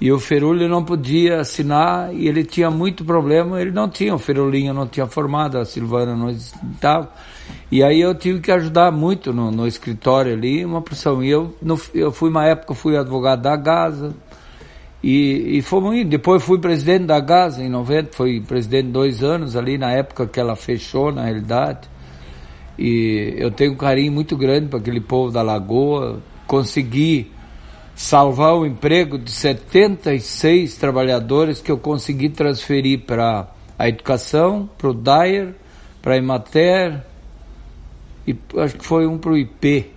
e o Ferúlio não podia assinar e ele tinha muito problema, ele não tinha, o Ferulinho não tinha formado, a Silvana não estava. E aí eu tive que ajudar muito no, no escritório ali, uma pressão. E eu, no, eu fui uma época, fui advogado da Gaza, e, e fomos indo. Depois fui presidente da Gaza em 90, fui presidente dois anos ali, na época que ela fechou, na realidade. E eu tenho um carinho muito grande para aquele povo da Lagoa. Consegui salvar o emprego de 76 trabalhadores que eu consegui transferir para a educação, para o DAIR, para a Imater e acho que foi um para o IP.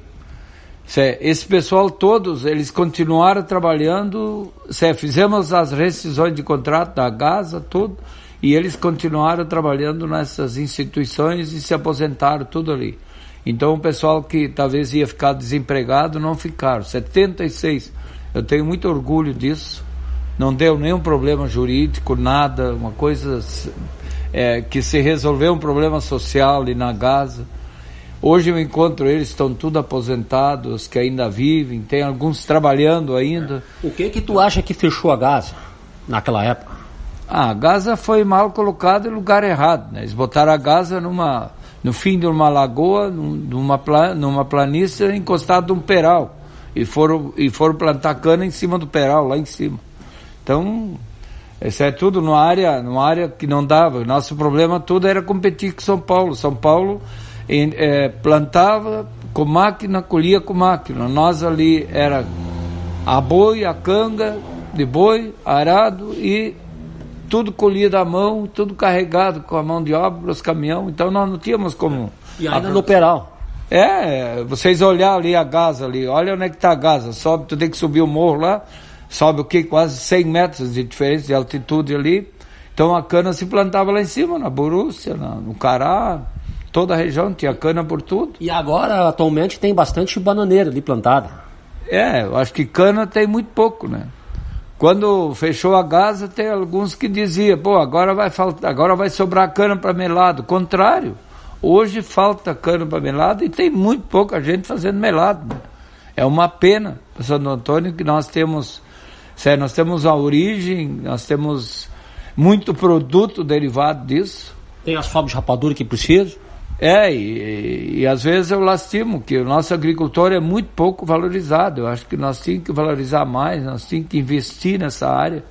Esse pessoal todos, eles continuaram trabalhando, fizemos as rescisões de contrato da Gaza, tudo, e eles continuaram trabalhando nessas instituições e se aposentaram tudo ali. Então o pessoal que talvez ia ficar desempregado não ficaram. 76. Eu tenho muito orgulho disso. Não deu nenhum problema jurídico, nada, uma coisa é, que se resolveu um problema social ali na Gaza. Hoje eu encontro eles, estão tudo aposentados, que ainda vivem, tem alguns trabalhando ainda. O que que tu acha que fechou a Gaza naquela época? Ah, a Gaza foi mal colocada em lugar errado. Né? Eles botaram a Gaza numa, no fim de uma lagoa, numa, numa planície encostada de um peral. E foram, e foram plantar cana em cima do peral, lá em cima. Então, isso é tudo numa área, numa área que não dava. Nosso problema todo era competir com São Paulo. São Paulo é, plantava com máquina, colhia com máquina. Nós ali era a boi, a canga de boi, arado e tudo colhido à mão, tudo carregado com a mão de obra, os caminhões, então nós não tínhamos como. E ainda no peral. É, vocês olhar ali a Gaza ali, olha onde é que está a Gaza, sobe, tu tem que subir o morro lá, sobe o que? Quase 100 metros de diferença de altitude ali. Então a cana se plantava lá em cima, na Borússia, no Cará, toda a região tinha cana por tudo. E agora, atualmente, tem bastante bananeira ali plantada. É, eu acho que cana tem muito pouco, né? Quando fechou a Gaza, tem alguns que diziam, pô, agora vai faltar, agora vai sobrar cana para melado. Contrário, hoje falta cana para melado e tem muito pouca gente fazendo melado. Né? É uma pena, Santo Antônio, que nós temos, sério, nós temos a origem, nós temos muito produto derivado disso. Tem as fábricas de rapadura que precisam. É, e, e, às vezes eu lastimo que o nosso agricultor é muito pouco valorizado. Eu acho que nós tínhamos que valorizar mais, nós tínhamos que investir nessa área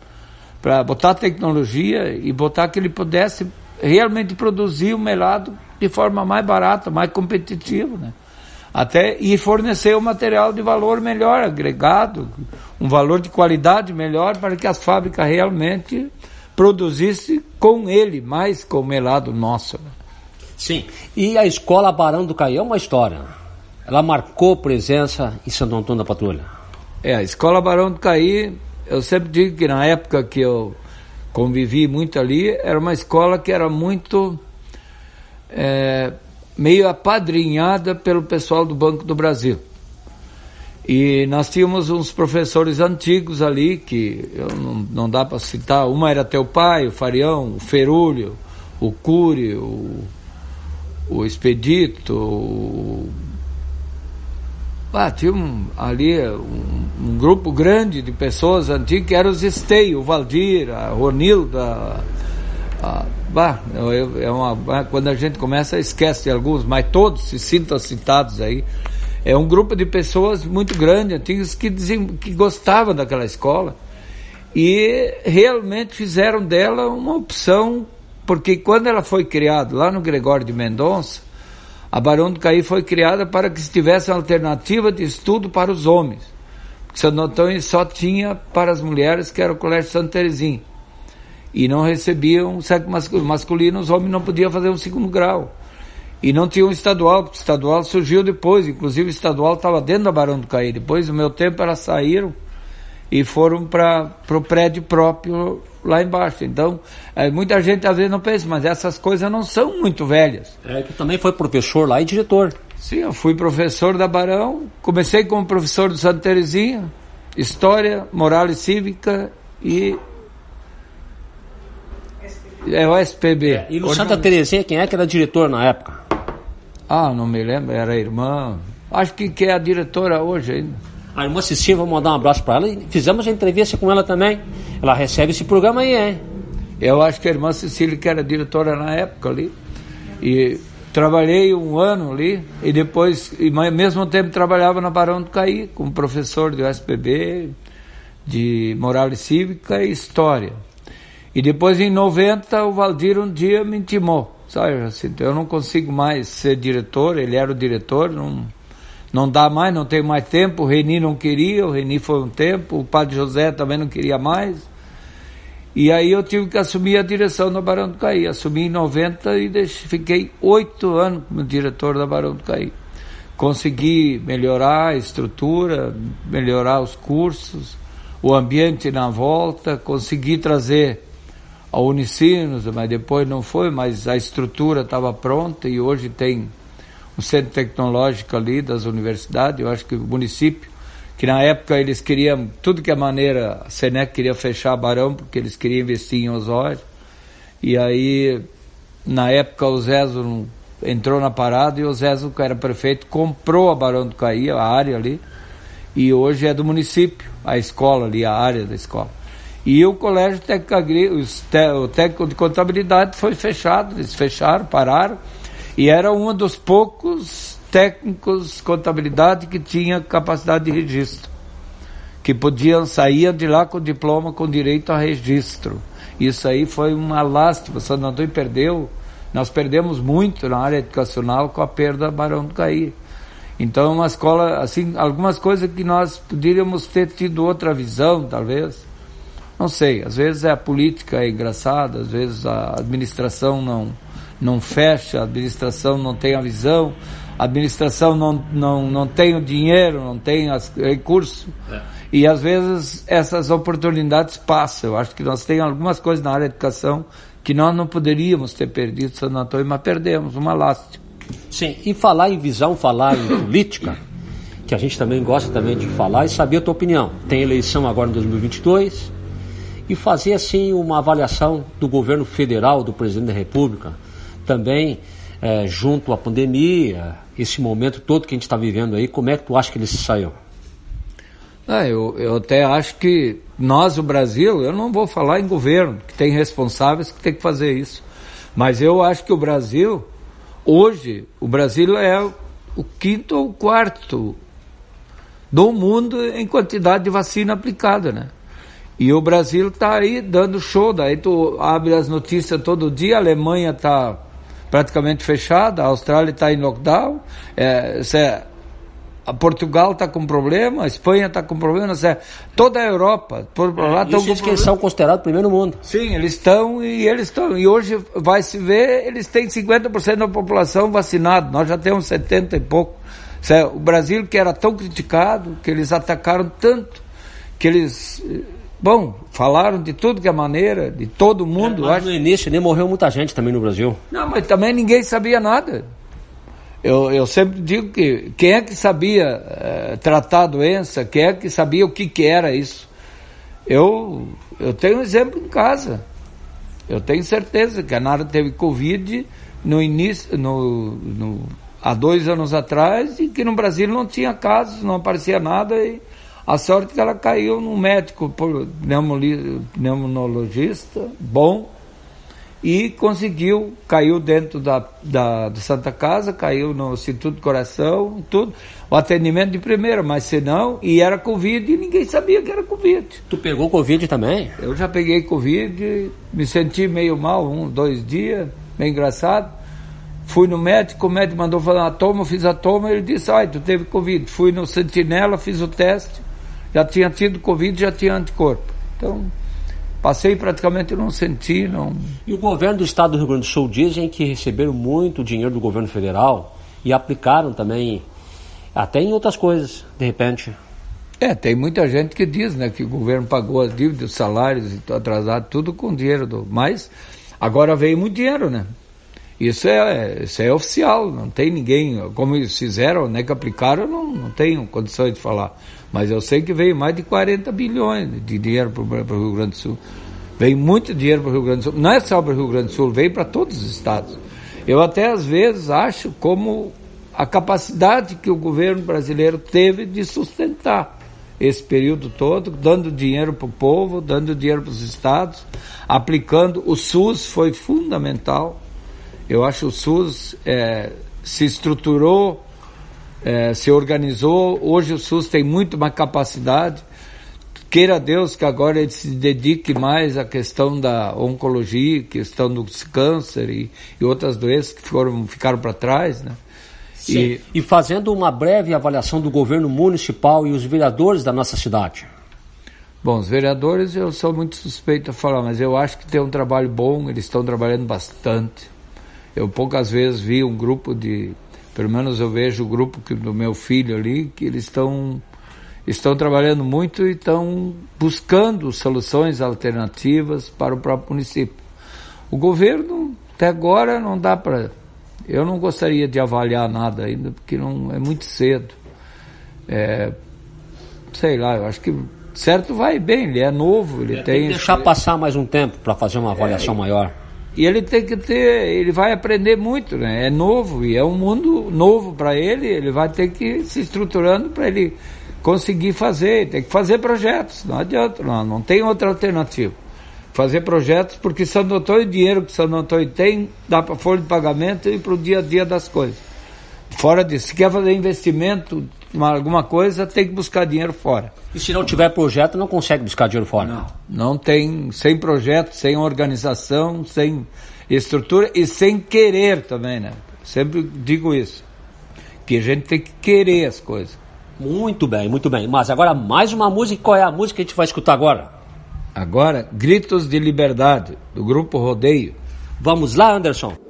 para botar tecnologia e botar que ele pudesse realmente produzir o melado de forma mais barata, mais competitiva, né? Até e fornecer o um material de valor melhor agregado, um valor de qualidade melhor para que as fábricas realmente produzissem com ele mais com o melado nosso. Né? Sim. E a escola Barão do Caí é uma história. Ela marcou presença em Santo Antônio da Patrulha. É, a escola Barão do Caí, eu sempre digo que na época que eu convivi muito ali, era uma escola que era muito é, meio apadrinhada pelo pessoal do Banco do Brasil. E nós tínhamos uns professores antigos ali, que não, não dá para citar, uma era teu pai, o Farião, o Ferúlio, o Cury, o, o Expedito, o, ah, tinha um, ali um, um, grupo grande de pessoas antigas que eram os Estei, o Valdir, a Ronilda, a, bah, é uma, quando a gente começa, esquece de alguns, mas todos se sintam citados aí. É um grupo de pessoas muito grande, antigas, que, diziam, que gostavam daquela escola e realmente fizeram dela uma opção, porque quando ela foi criada lá no Gregório de Mendonça, a Barão do Caí foi criada para que se tivesse uma alternativa de estudo para os homens. Porque Santo Antônio só tinha para as mulheres, que era o Colégio Santa Terezinha e não recebiam sexo masculino, os homens não podiam fazer um segundo grau. E não tinha um estadual, porque o estadual surgiu depois, inclusive o estadual estava dentro da Barão do Caí. Depois, no meu tempo, elas saíram e foram para o prédio próprio lá embaixo. Então, é, muita gente às vezes não pensa, mas essas coisas não são muito velhas. É, tu também foi professor lá e diretor. Sim, eu fui professor da Barão, comecei como professor do Santa Terezinha, História, Moral e Cívica e é o SPB. É, e no Santa não... Terezinha, quem é que era diretor na época? Ah, não me lembro, era a irmã. Acho que, que é a diretora hoje ainda. A irmã Cecília, vamos mandar um abraço para ela. Fizemos a entrevista com ela também. Ela recebe esse programa aí, hein? Eu acho que a irmã Cecília, que era diretora na época ali. E trabalhei um ano ali. E depois, e ao mesmo tempo, trabalhava na Barão do Caí, como professor do SPB, de Moral e Cívica e História. E depois, em 90, o Valdir um dia me intimou. Sabe, assim, eu não consigo mais ser diretor, ele era o diretor, não, não dá mais, não tenho mais tempo. O Reni não queria, o Reni foi um tempo, o Padre José também não queria mais. E aí eu tive que assumir a direção da Barão do Caí. Assumi em 90 e fiquei oito anos como diretor da Barão do Caí. Consegui melhorar a estrutura, melhorar os cursos, o ambiente na volta, consegui trazer a Unicinos, mas depois não foi, mas a estrutura estava pronta e hoje tem um centro tecnológico ali das universidades, eu acho que o município, que na época eles queriam, tudo que a maneira, a Senec queria fechar Barão, porque eles queriam investir em Osório, e aí, na época o Zezo entrou na parada e o Zezo, que era prefeito, comprou a Barão do Caí, a área ali, e hoje é do município, a escola ali, a área da escola. E o colégio técnico, o técnico de contabilidade foi fechado, eles fecharam, pararam, e era um dos poucos técnicos de contabilidade que tinha capacidade de registro, que podiam sair de lá com diploma com direito a registro. Isso aí foi uma lástima, Santo Antônio perdeu, nós perdemos muito na área educacional com a perda do Barão do Caí. Então, uma escola, assim, algumas coisas que nós poderíamos ter tido outra visão, talvez, não sei, às vezes a política é engraçada, às vezes a administração não, não fecha, a administração não tem a visão, a administração não, não, não tem o dinheiro, não tem os recursos. É. E às vezes essas oportunidades passam. Eu acho que nós temos algumas coisas na área de educação que nós não poderíamos ter perdido Santo Antônio, mas perdemos, uma lástima. Sim, e falar em visão, falar em política, que a gente também gosta também de falar e saber a tua opinião. Tem eleição agora em 2022, e fazer assim uma avaliação do governo federal, do presidente da República, também é, junto à pandemia, esse momento todo que a gente está vivendo aí, como é que tu acha que ele se saiu? Ah, eu, eu até acho que nós, o Brasil, eu não vou falar em governo, que tem responsáveis que tem que fazer isso. Mas eu acho que o Brasil, hoje, o Brasil é o quinto ou quarto do mundo em quantidade de vacina aplicada, né? E o Brasil está aí dando show, daí tu abre as notícias todo dia, a Alemanha está praticamente fechada, a Austrália está em lockdown, é, é, a Portugal está com problema, a Espanha está com problema, é, toda a Europa, por lá estão com que são considerados primeiro mundo. Sim, eles estão e eles estão. E hoje vai se ver, eles têm 50% da população vacinada, nós já temos 70 e pouco. É, o Brasil que era tão criticado, que eles atacaram tanto, que eles Bom, falaram de tudo que é maneira, de todo mundo. É, mas no início nem morreu muita gente também no Brasil. Não, mas também ninguém sabia nada. Eu, eu sempre digo que quem é que sabia é, tratar a doença, quem é que sabia o que, que era isso. Eu, eu tenho um exemplo em casa. Eu tenho certeza que a Nara teve Covid no início, no, no, há dois anos atrás, e que no Brasil não tinha casos, não aparecia nada. E, a sorte que ela caiu num médico pneumologista bom e conseguiu, caiu dentro da, da, da Santa Casa, caiu no Instituto do Coração, tudo, o atendimento de primeira, mas se não, e era Covid e ninguém sabia que era Covid. Tu pegou Covid também? Eu já peguei Covid, me senti meio mal, um, dois dias, meio engraçado. Fui no médico, o médico mandou fazer uma toma, fiz a toma, ele disse, ai, tu teve Covid. Fui no sentinela, fiz o teste, já tinha tido Covid, já tinha anticorpo. Então, passei praticamente não senti, não. E o governo do estado do Rio Grande do Sul dizem que receberam muito dinheiro do governo federal e aplicaram também até em outras coisas, de repente. É, tem muita gente que diz, né, que o governo pagou as dívidas, os salários e atrasado, tudo com dinheiro do. Mas agora veio muito dinheiro, né? Isso é, isso é oficial, não tem ninguém, como eles fizeram, né, que aplicaram, não, não tenho condições de falar. Mas eu sei que veio mais de 40 bilhões de dinheiro para o Rio Grande do Sul. Veio muito dinheiro para o Rio Grande do Sul. Não é só para o Rio Grande do Sul, veio para todos os estados. Eu até às vezes acho como a capacidade que o governo brasileiro teve de sustentar esse período todo, dando dinheiro para o povo, dando dinheiro para os estados, aplicando. O SUS foi fundamental. Eu acho que o SUS é, se estruturou é, se organizou. Hoje o SUS tem muito mais capacidade. Queira Deus que agora ele se dedique mais à questão da oncologia, questão do câncer e, e outras doenças que foram, ficaram para trás, né? E, e fazendo uma breve avaliação do governo municipal e os vereadores da nossa cidade. Bom, os vereadores eu sou muito suspeito a falar, mas eu acho que tem um trabalho bom, eles estão trabalhando bastante. Eu poucas vezes vi um grupo de pelo menos eu vejo o grupo que, do meu filho ali, que eles estão estão trabalhando muito e estão buscando soluções alternativas para o próprio município. O governo, até agora, não dá para. Eu não gostaria de avaliar nada ainda, porque não é muito cedo. É, sei lá, eu acho que certo vai bem, ele é novo, ele é, tem. tem deixar passar mais um tempo para fazer uma avaliação é, maior. E ele tem que ter, ele vai aprender muito, né? É novo e é um mundo novo para ele, ele vai ter que ir se estruturando para ele conseguir fazer, tem que fazer projetos, não adianta, não, não tem outra alternativa. Fazer projetos, porque Santo Antônio, o dinheiro que Santo Antônio tem, dá para folha de pagamento e para o dia a dia das coisas. Fora disso, se quer fazer investimento, alguma coisa, tem que buscar dinheiro fora. E se não tiver projeto, não consegue buscar dinheiro fora? Não, não tem, sem projeto, sem organização, sem estrutura e sem querer também, né? Sempre digo isso, que a gente tem que querer as coisas. Muito bem, muito bem. Mas agora mais uma música, qual é a música que a gente vai escutar agora? Agora, Gritos de Liberdade, do grupo Rodeio. Vamos lá, Anderson.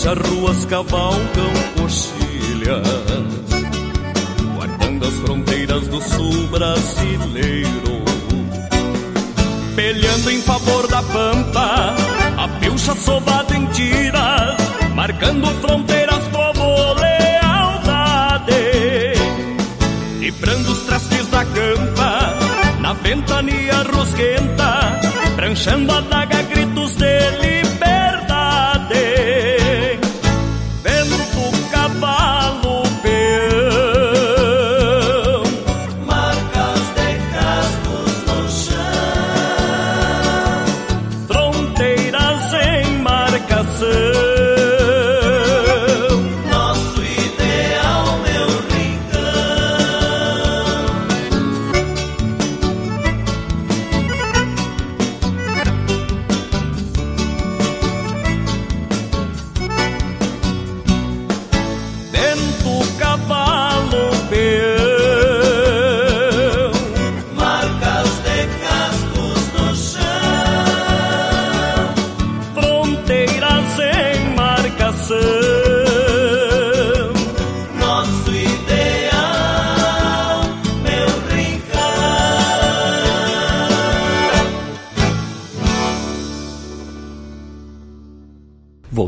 Charruas cavalgam coxilhas Guardando as fronteiras do sul brasileiro. Peleando em favor da pampa A pilcha sovada em tiras Marcando fronteiras como lealdade. Librando os trastes da campa Na ventania rusguenta Pranchando a daga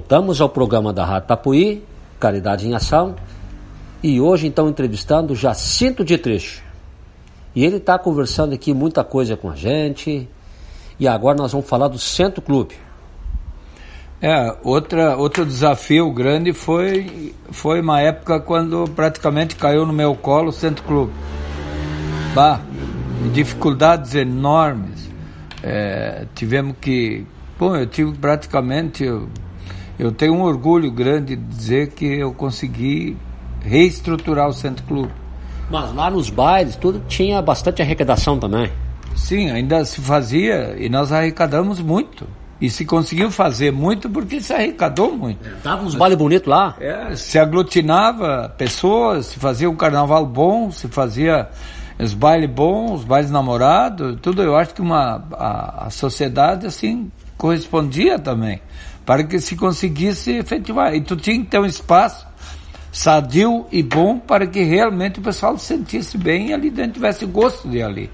Voltamos ao programa da Rádio Tapuí, Caridade em Ação, e hoje então entrevistando Jacinto de Trecho. E ele está conversando aqui muita coisa com a gente, e agora nós vamos falar do Centro Clube. É, outra, outro desafio grande foi, foi uma época quando praticamente caiu no meu colo o Centro Clube. Bah, dificuldades enormes. É, tivemos que. Bom, eu tive praticamente. Eu, tenho um orgulho grande de dizer que eu consegui reestruturar o Centro Clube. Mas lá nos bailes, tudo tinha bastante arrecadação também. Sim, ainda se fazia e nós arrecadamos muito. E se conseguiu fazer muito porque se arrecadou muito. Tava uns bailes bonitos lá. É, se aglutinava pessoas, se fazia um carnaval bom, se fazia os bailes bons, os bailes namorados, tudo. Eu acho que uma, a, a sociedade assim correspondia também para que se conseguisse efetivar. E tu tinha que ter um espaço sadio e bom para que realmente o pessoal se sentisse bem ali dentro tivesse gosto de ali.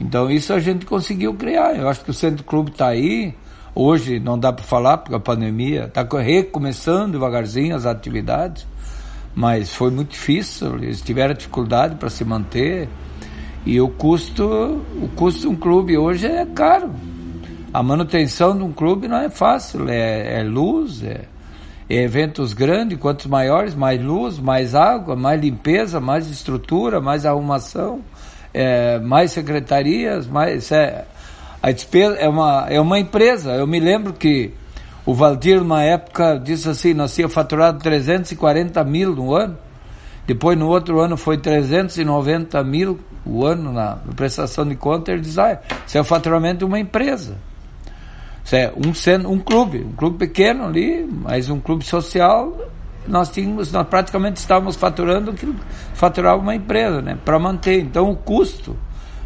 Então isso a gente conseguiu criar. Eu acho que o Centro Clube está aí. Hoje não dá para falar porque a pandemia está recomeçando devagarzinho as atividades, mas foi muito difícil. Eles tiveram dificuldade para se manter e o custo, o custo de um clube hoje é caro. A manutenção de um clube não é fácil. É, é luz, é, é eventos grandes, quantos maiores, mais luz, mais água, mais limpeza, mais estrutura, mais arrumação, é, mais secretarias, mais é, a despesa é uma é uma empresa. Eu me lembro que o Valdir numa época disse assim, nós tínhamos faturado 340 mil no ano. Depois no outro ano foi 390 mil o ano na, prestação de conta. Ele diz, ah, isso é o faturamento de uma empresa. É um, cen- um clube, um clube pequeno ali, mas um clube social, nós tínhamos, nós praticamente estávamos faturando que faturava uma empresa, né? Para manter. Então o custo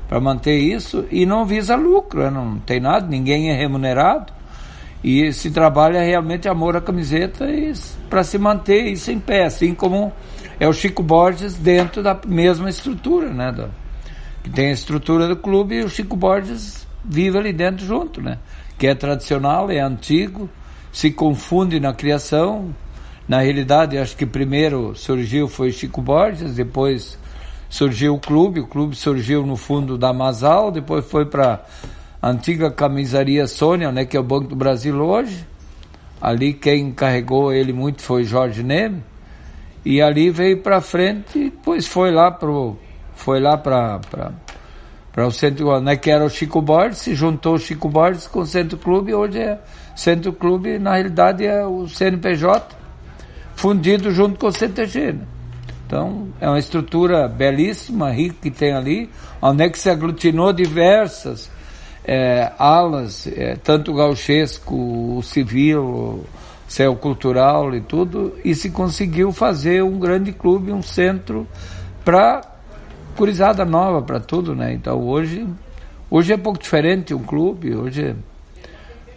para manter isso e não visa lucro, né? não tem nada, ninguém é remunerado. E se trabalha realmente amor à camiseta para se manter isso em pé, assim como é o Chico Borges dentro da mesma estrutura, né? Que tem a estrutura do clube e o Chico Borges vive ali dentro junto, né? Que é tradicional, é antigo, se confunde na criação. Na realidade, acho que primeiro surgiu foi Chico Borges, depois surgiu o clube, o clube surgiu no fundo da Masal, depois foi para a antiga camisaria Sônia, né, que é o Banco do Brasil hoje. Ali quem carregou ele muito foi Jorge Neme. E ali veio para frente e depois foi lá pro foi lá para para o Centro né, que era o Chico Borges, se juntou o Chico Borges com o Centro Clube, hoje é Centro Clube, na realidade é o CNPJ, fundido junto com o CTG. Né? Então, é uma estrutura belíssima, rica que tem ali, onde é que se aglutinou diversas é, alas, é, tanto o gauchesco, o civil, o céu cultural e tudo, e se conseguiu fazer um grande clube, um centro para curizada nova, para tudo, né? Então hoje, hoje é pouco diferente um clube, hoje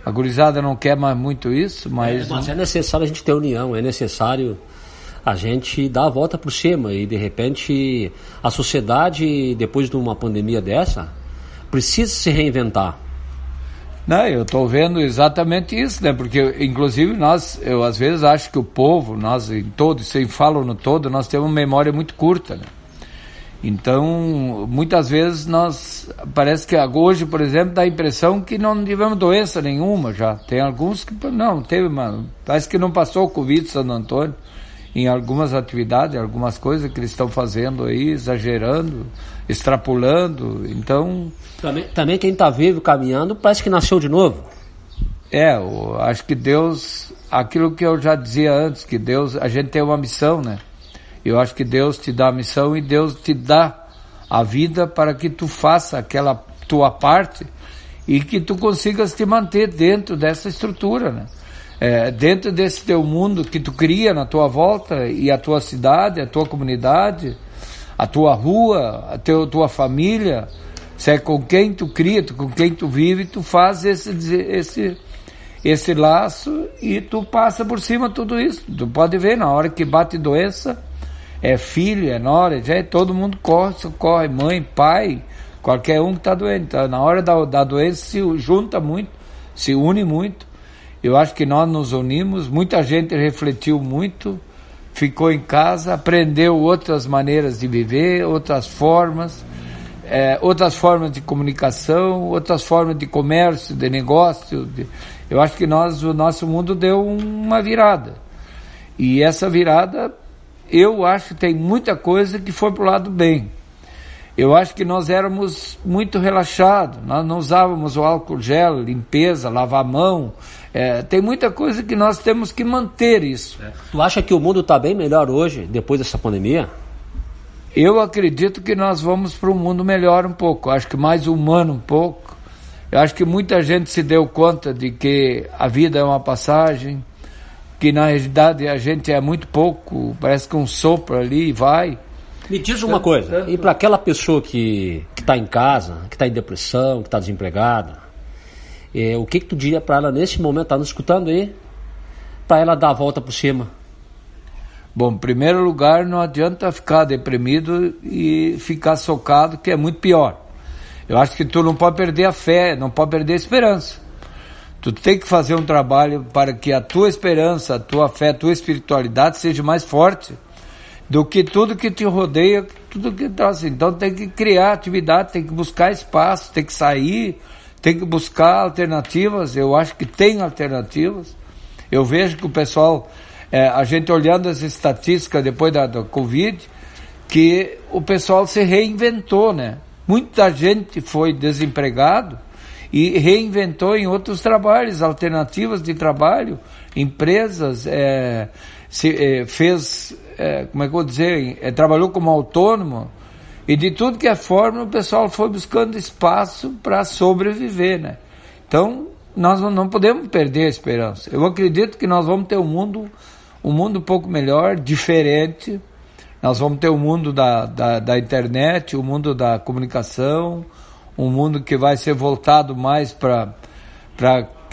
a gurizada não quer mais muito isso, mas... É, mas é necessário a gente ter união, é necessário a gente dar a volta por cima e de repente a sociedade, depois de uma pandemia dessa, precisa se reinventar. Não, eu estou vendo exatamente isso, né? Porque, inclusive, nós, eu às vezes acho que o povo, nós em todo, sem falo no todo, nós temos uma memória muito curta, né? Então, muitas vezes nós, parece que hoje, por exemplo, dá a impressão que não tivemos doença nenhuma já. Tem alguns que, não, teve, mano, parece que não passou o Covid Santo Antônio em algumas atividades, algumas coisas que eles estão fazendo aí, exagerando, extrapolando. Então. Também, também quem está vivo caminhando parece que nasceu de novo. É, eu acho que Deus, aquilo que eu já dizia antes, que Deus, a gente tem uma missão, né? Eu acho que Deus te dá a missão e Deus te dá a vida para que tu faça aquela tua parte e que tu consigas te manter dentro dessa estrutura, né? é, dentro desse teu mundo que tu cria na tua volta e a tua cidade, a tua comunidade, a tua rua, a teu, tua família, se é com quem tu cria, com quem tu vive, tu faz esse, esse, esse laço e tu passa por cima de tudo isso. Tu pode ver, na hora que bate doença, é filho, é nora, é, todo mundo corre, socorre, mãe, pai, qualquer um que está doente. Então, na hora da, da doença se junta muito, se une muito eu acho que nós nos unimos, muita gente refletiu muito, ficou em casa, aprendeu outras maneiras de viver, outras formas, é, outras formas de comunicação, outras formas de comércio, de negócio. De... Eu acho que nós, o nosso mundo deu uma virada. E essa virada, eu acho que tem muita coisa que foi para o lado bem. Eu acho que nós éramos muito relaxados, nós não usávamos o álcool gel, limpeza, lavar a mão, é, tem muita coisa que nós temos que manter isso. É. Tu acha que o mundo está bem melhor hoje, depois dessa pandemia? Eu acredito que nós vamos para um mundo melhor um pouco, acho que mais humano um pouco. Eu acho que muita gente se deu conta de que a vida é uma passagem, que na realidade a gente é muito pouco, parece que um sopro ali e vai. Me diz uma coisa, e para aquela pessoa que está em casa, que está em depressão, que está desempregada, é, o que, que tu diria para ela nesse momento, tá nos escutando aí? Para ela dar a volta por cima. Bom, em primeiro lugar, não adianta ficar deprimido e ficar socado, que é muito pior. Eu acho que tu não pode perder a fé, não pode perder a esperança. Tu tem que fazer um trabalho para que a tua esperança, a tua fé, a tua espiritualidade seja mais forte do que tudo que te rodeia, tudo que tá assim. Então tem que criar atividade, tem que buscar espaço, tem que sair, tem que buscar alternativas, eu acho que tem alternativas. Eu vejo que o pessoal, é, a gente olhando as estatísticas depois da, da Covid, que o pessoal se reinventou, né? Muita gente foi desempregado e reinventou em outros trabalhos, alternativas de trabalho, empresas, é, se, é, fez, é, como é que eu vou dizer, é, trabalhou como autônomo, e de tudo que é forma, o pessoal foi buscando espaço para sobreviver, né? Então, nós não podemos perder a esperança. Eu acredito que nós vamos ter um mundo, um mundo um pouco melhor, diferente. Nós vamos ter o mundo da, da, da internet, o mundo da comunicação, um mundo que vai ser voltado mais para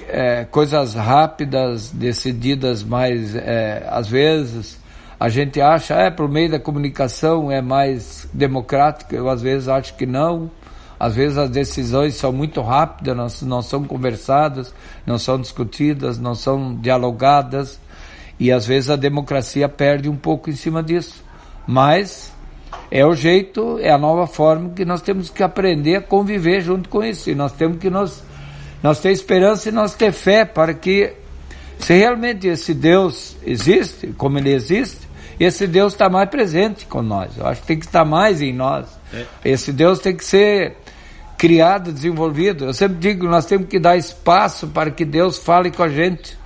é, coisas rápidas, decididas mais, é, às vezes, a gente acha, é, por meio da comunicação é mais democrático, eu às vezes acho que não. Às vezes as decisões são muito rápidas, não, não são conversadas, não são discutidas, não são dialogadas, e às vezes a democracia perde um pouco em cima disso. Mas é o jeito, é a nova forma que nós temos que aprender a conviver junto com isso. E nós temos que nos, nós ter esperança e nós ter fé para que, se realmente esse Deus existe, como ele existe, esse Deus está mais presente com nós. Eu acho que tem que estar mais em nós. É. Esse Deus tem que ser criado, desenvolvido. Eu sempre digo, nós temos que dar espaço para que Deus fale com a gente.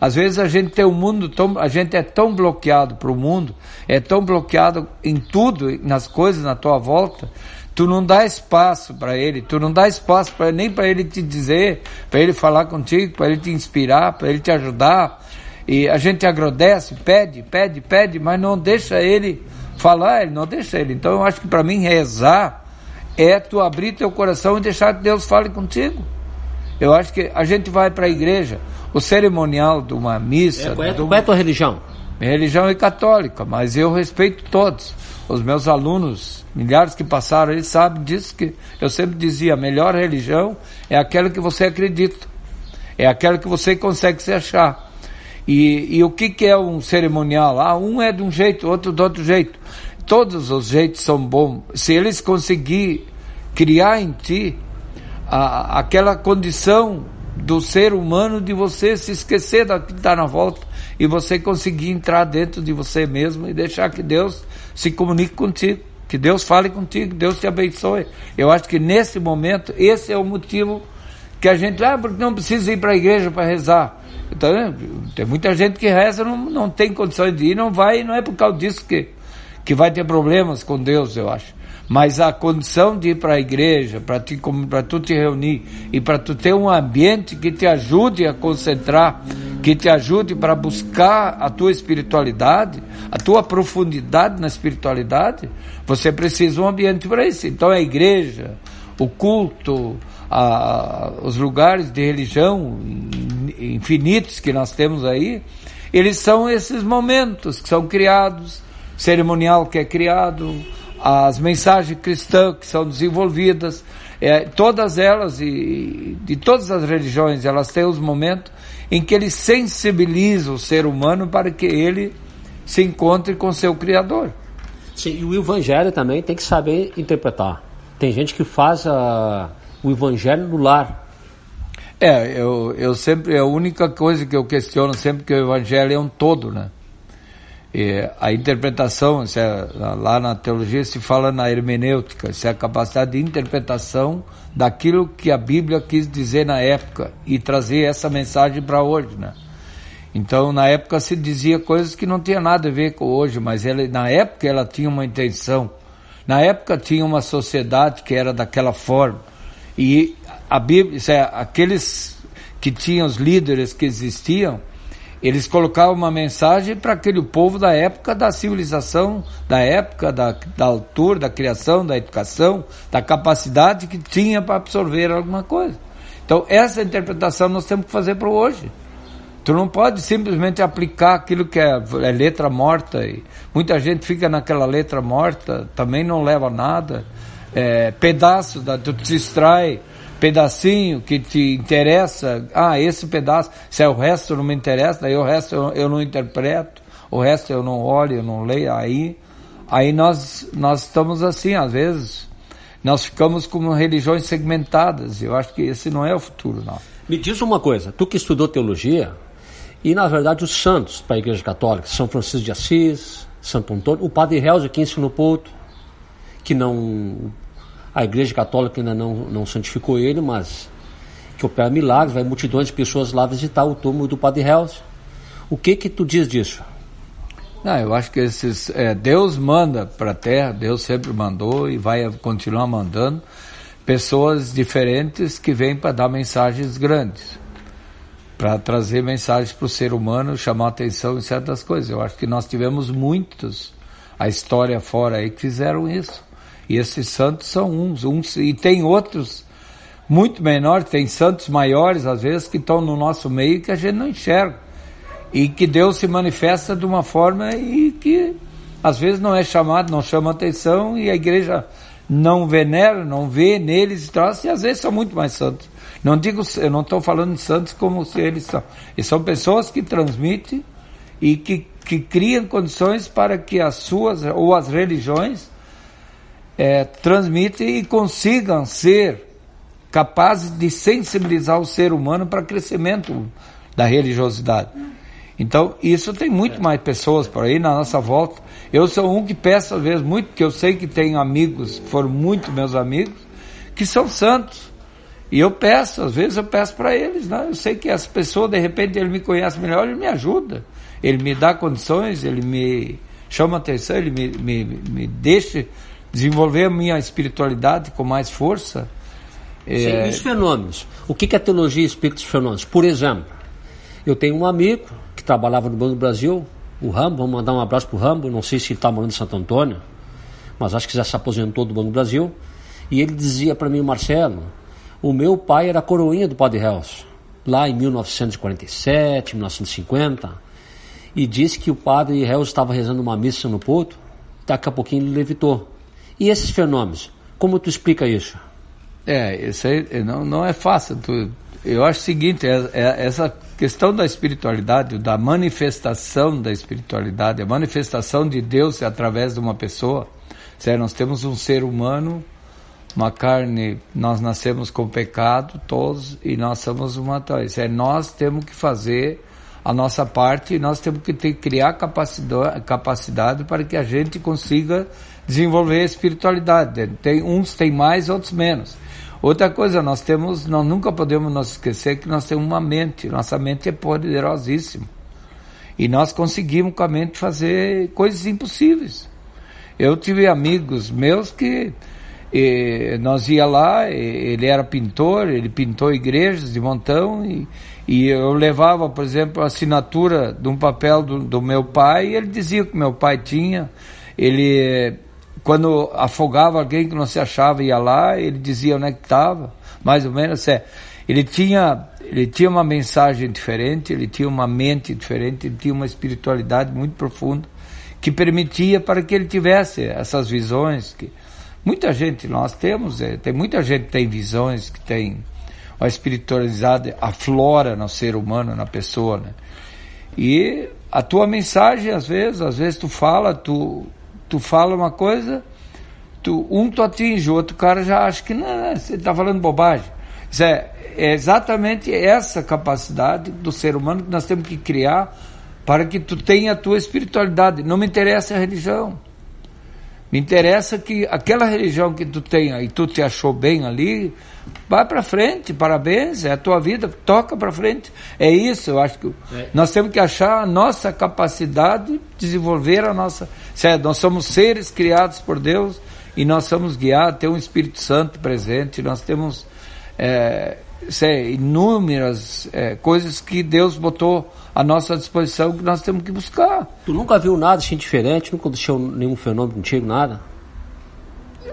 Às vezes a gente tem um mundo tão, a gente é tão bloqueado para o mundo, é tão bloqueado em tudo, nas coisas na tua volta, tu não dá espaço para ele, tu não dá espaço para nem para ele te dizer, para ele falar contigo, para ele te inspirar, para ele te ajudar. E a gente agradece, pede, pede, pede, mas não deixa ele falar, ele não deixa ele. Então eu acho que para mim rezar é tu abrir teu coração e deixar que Deus fale contigo. Eu acho que a gente vai para a igreja, o cerimonial de uma missa. É, qual, é, qual é a tua religião? Minha religião é católica, mas eu respeito todos. Os meus alunos, milhares que passaram, eles sabem disso que eu sempre dizia: a melhor religião é aquela que você acredita, é aquela que você consegue se achar. E, e o que, que é um cerimonial? Ah, um é de um jeito, outro de outro jeito. Todos os jeitos são bons. Se eles conseguirem criar em ti a, aquela condição do ser humano de você se esquecer da que está na volta e você conseguir entrar dentro de você mesmo e deixar que Deus se comunique contigo, que Deus fale contigo, Deus te abençoe. Eu acho que nesse momento esse é o motivo que a gente, ah, porque não precisa ir para a igreja para rezar. Então, tem muita gente que reza, não, não tem condições de ir, não vai, e não é por causa disso que, que vai ter problemas com Deus, eu acho. Mas a condição de ir para a igreja, para tu te reunir e para tu ter um ambiente que te ajude a concentrar, que te ajude para buscar a tua espiritualidade, a tua profundidade na espiritualidade, você precisa um ambiente para isso. Então a igreja, o culto, a, os lugares de religião infinitos que nós temos aí, eles são esses momentos que são criados, cerimonial que é criado, as mensagens cristãs que são desenvolvidas, é, todas elas e de todas as religiões, elas têm os momentos em que eles sensibilizam o ser humano para que ele se encontre com seu Criador. Sim, e o Evangelho também tem que saber interpretar. Tem gente que faz a, o Evangelho no lar. É, eu, eu sempre, a única coisa que eu questiono sempre que o Evangelho é um todo, né? E a interpretação, é, lá na teologia se fala na hermenêutica, isso é a capacidade de interpretação daquilo que a Bíblia quis dizer na época e trazer essa mensagem para hoje, né? Então, na época se dizia coisas que não tinha nada a ver com hoje, mas ela, na época ela tinha uma intenção. Na época tinha uma sociedade que era daquela forma. E a Bíblia, é, aqueles que tinham os líderes que existiam, eles colocavam uma mensagem para aquele povo da época da civilização, da época da, da altura, da criação, da educação, da capacidade que tinha para absorver alguma coisa. Então, essa interpretação nós temos que fazer para hoje. Tu não pode simplesmente aplicar aquilo que é, é letra morta. E muita gente fica naquela letra morta, também não leva nada. É, pedaço, da, tu te distrai pedacinho que te interessa, ah, esse pedaço, se é o resto não me interessa, daí o resto eu, eu não interpreto, o resto eu não olho, eu não leio, aí, aí nós, nós estamos assim, às vezes, nós ficamos como religiões segmentadas, eu acho que esse não é o futuro, não. Me diz uma coisa, tu que estudou teologia, e na verdade os santos para a Igreja Católica, São Francisco de Assis, Santo Antônio, o Padre Helder que ensinou Pouto, que não a Igreja Católica ainda não, não santificou ele, mas que opera milagres, vai multidões de pessoas lá visitar o túmulo do Padre Hells. O que que tu diz disso? Não, eu acho que esses, é, Deus manda para a Terra, Deus sempre mandou e vai continuar mandando pessoas diferentes que vêm para dar mensagens grandes, para trazer mensagens para o ser humano, chamar atenção em certas coisas. Eu acho que nós tivemos muitos a história fora aí que fizeram isso. E esses santos são uns, uns e tem outros muito menor, tem santos maiores às vezes que estão no nosso meio que a gente não enxerga. E que Deus se manifesta de uma forma e que às vezes não é chamado, não chama atenção e a igreja não venera, não vê neles e traz, e às vezes são muito mais santos. Não digo, eu não estou falando de santos como se eles são. Eles são pessoas que transmitem e que, que criam condições para que as suas ou as religiões é, transmitem e consigam ser capazes de sensibilizar o ser humano para o crescimento da religiosidade. Então, isso tem muito mais pessoas por aí na nossa volta. Eu sou um que peço às vezes muito, que eu sei que tenho amigos, foram muito meus amigos, que são santos. E eu peço, às vezes eu peço para eles, né? Eu sei que as pessoas, de repente, ele me conhece melhor, ele me ajuda. Ele me dá condições, ele me chama atenção, ele me, me, me deixa desenvolver a minha espiritualidade com mais força. Sim, é... os fenômenos. O que, a teologia explica dos fenômenos? Por exemplo, eu tenho um amigo que trabalhava no Banco do Brasil, o Rambo, vamos mandar um abraço para o Rambo, não sei se ele está morando em Santo Antônio, mas acho que já se aposentou do Banco do Brasil, e ele dizia para mim, Marcelo, o meu pai era coroinha do Padre Hells, lá em 1947, 1950, e disse que o Padre Hells estava rezando uma missa no Porto, daqui a pouquinho ele levitou. E esses fenômenos, como tu explica isso? É, isso aí não, não é fácil. Tu, eu acho o seguinte, é, é, essa questão da espiritualidade, da manifestação da espiritualidade, a manifestação de Deus através de uma pessoa. Certo? Nós temos um ser humano, uma carne, nós nascemos com pecado, todos, e nós somos uma é Nós temos que fazer a nossa parte e nós temos que ter, criar capacidade, capacidade para que a gente consiga desenvolver a espiritualidade. Tem, uns têm mais, outros menos. Outra coisa, nós temos, nós nunca podemos nos esquecer que nós temos uma mente. Nossa mente é poderosíssima. E nós conseguimos com a mente fazer coisas impossíveis. Eu tive amigos meus que e, nós ia lá, ele era pintor, ele pintou igrejas de montão e, e eu levava, por exemplo, a assinatura de um papel do, do meu pai e ele dizia que meu pai tinha. Ele quando afogava alguém que não se achava, ia lá, ele dizia onde é que estava, mais ou menos. É, ele tinha, ele tinha uma mensagem diferente, ele tinha uma mente diferente, ele tinha uma espiritualidade muito profunda que permitia para que ele tivesse essas visões que muita gente nós temos, é, tem muita gente que tem visões, que tem a espiritualidade aflora no ser humano, na pessoa, né? E a tua mensagem, às vezes, às vezes tu fala, tu tu fala uma coisa, tu, um tu atinge, o outro cara já acha que não, você está falando bobagem. Isso é, é exatamente essa capacidade do ser humano que nós temos que criar para que tu tenha a tua espiritualidade. Não me interessa a religião. Me interessa que aquela religião que tu tenha e tu te achou bem ali, vai para frente, parabéns, é a tua vida, toca para frente. É isso, eu acho que é. nós temos que achar a nossa capacidade, desenvolver a nossa. Certo, nós somos seres criados por Deus e nós somos guiados, tem um Espírito Santo presente, nós temos é, sei, inúmeras é, coisas que Deus botou à nossa disposição que nós temos que buscar. Tu nunca viu nada assim diferente? Nunca deixou nenhum fenômeno contigo, nada?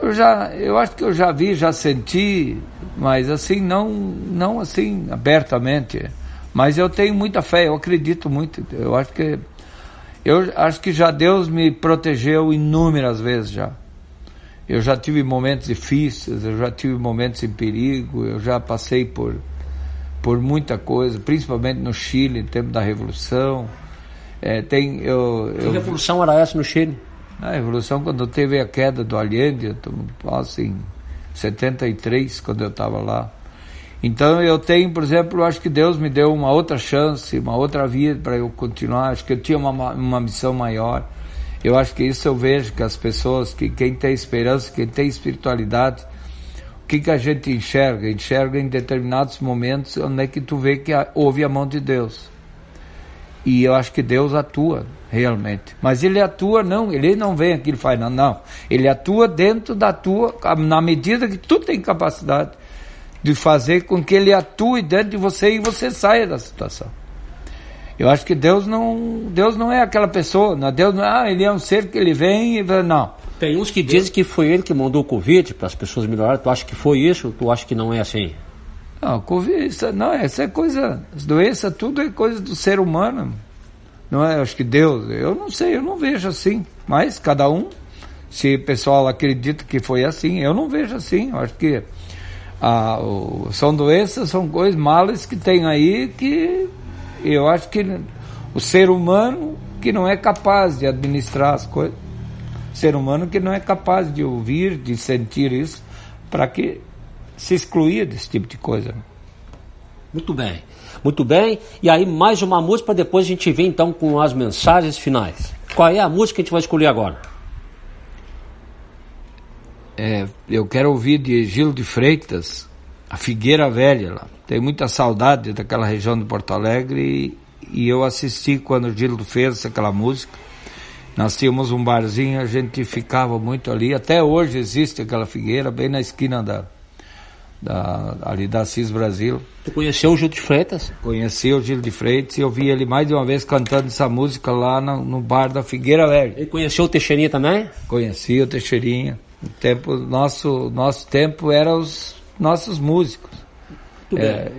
Eu já, eu acho que eu já vi, já senti, mas assim não, não assim abertamente. Mas eu tenho muita fé, eu acredito muito. Eu acho que eu acho que já Deus me protegeu inúmeras vezes já. Eu já tive momentos difíceis, eu já tive momentos em perigo, eu já passei por, por muita coisa, principalmente no Chile, no tempo da Revolução. É, tem, eu, que eu, revolução era essa no Chile? A revolução quando teve a queda do Allende, assim, 73, quando eu estava lá. Então eu tenho, por exemplo, acho que Deus me deu uma outra chance, uma outra vida para eu continuar. Acho que eu tinha uma, uma missão maior. Eu acho que isso eu vejo que as pessoas, que quem tem esperança, quem tem espiritualidade, o que, que a gente enxerga? Enxerga em determinados momentos onde é que tu vê que houve a mão de Deus. E eu acho que Deus atua realmente. Mas ele atua não, ele não vem aqui e faz não, não. Ele atua dentro da tua, na medida que tu tem capacidade de fazer com que ele atue dentro de você e você saia da situação. Eu acho que Deus não, Deus não é aquela pessoa, não, Deus não é, ah, ele é um ser que ele vem e não. Tem uns que dizem que foi ele que mandou o Covid para as pessoas melhorarem. Tu acha que foi isso ou tu acha que não é assim? Não, Covid, isso, não, essa é coisa. As doenças, tudo é coisa do ser humano. Não é? Acho que Deus. Eu não sei, eu não vejo assim. Mas cada um, se o pessoal acredita que foi assim, eu não vejo assim. Eu acho que ah, o, são doenças, são coisas malas que tem aí que eu acho que o ser humano que não é capaz de administrar as coisas, ser humano que não é capaz de ouvir, de sentir isso, para que se excluir desse tipo de coisa. Muito bem. Muito bem. E aí mais uma música para depois a gente ver então com as mensagens finais. Qual é a música que a gente vai escolher agora? É, eu quero ouvir de Gil de Freitas, a Figueira Velha lá. Tenho muita saudade daquela região de Porto Alegre e, e eu assisti quando o Gil fez aquela música. Nós tínhamos um barzinho, a gente ficava muito ali. Até hoje existe aquela figueira bem na esquina da, da, ali da Cis Brasil. Tu conheceu o Gil de Freitas? Conheci o Gil de Freitas e eu vi ele mais de uma vez cantando essa música lá no, no bar da Figueira Velha. Ele conheceu o Teixeirinha também? Conheci o Teixeirinha. O tempo, nosso, nosso tempo era os nossos músicos. É,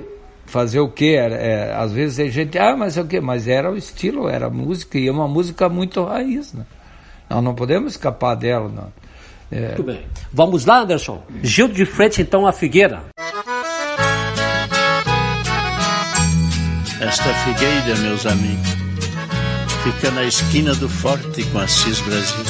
fazer o quê? Era, é, às vezes a gente, ah, mas é o quê? Mas era o estilo, era a música, e é uma música muito raiz, né? Nós não podemos escapar dela, não. É... Muito bem. Vamos lá, Anderson. Gil de Frente, então, a Figueira. Esta figueira, meus amigos, fica na esquina do Forte com a Cis Brasil.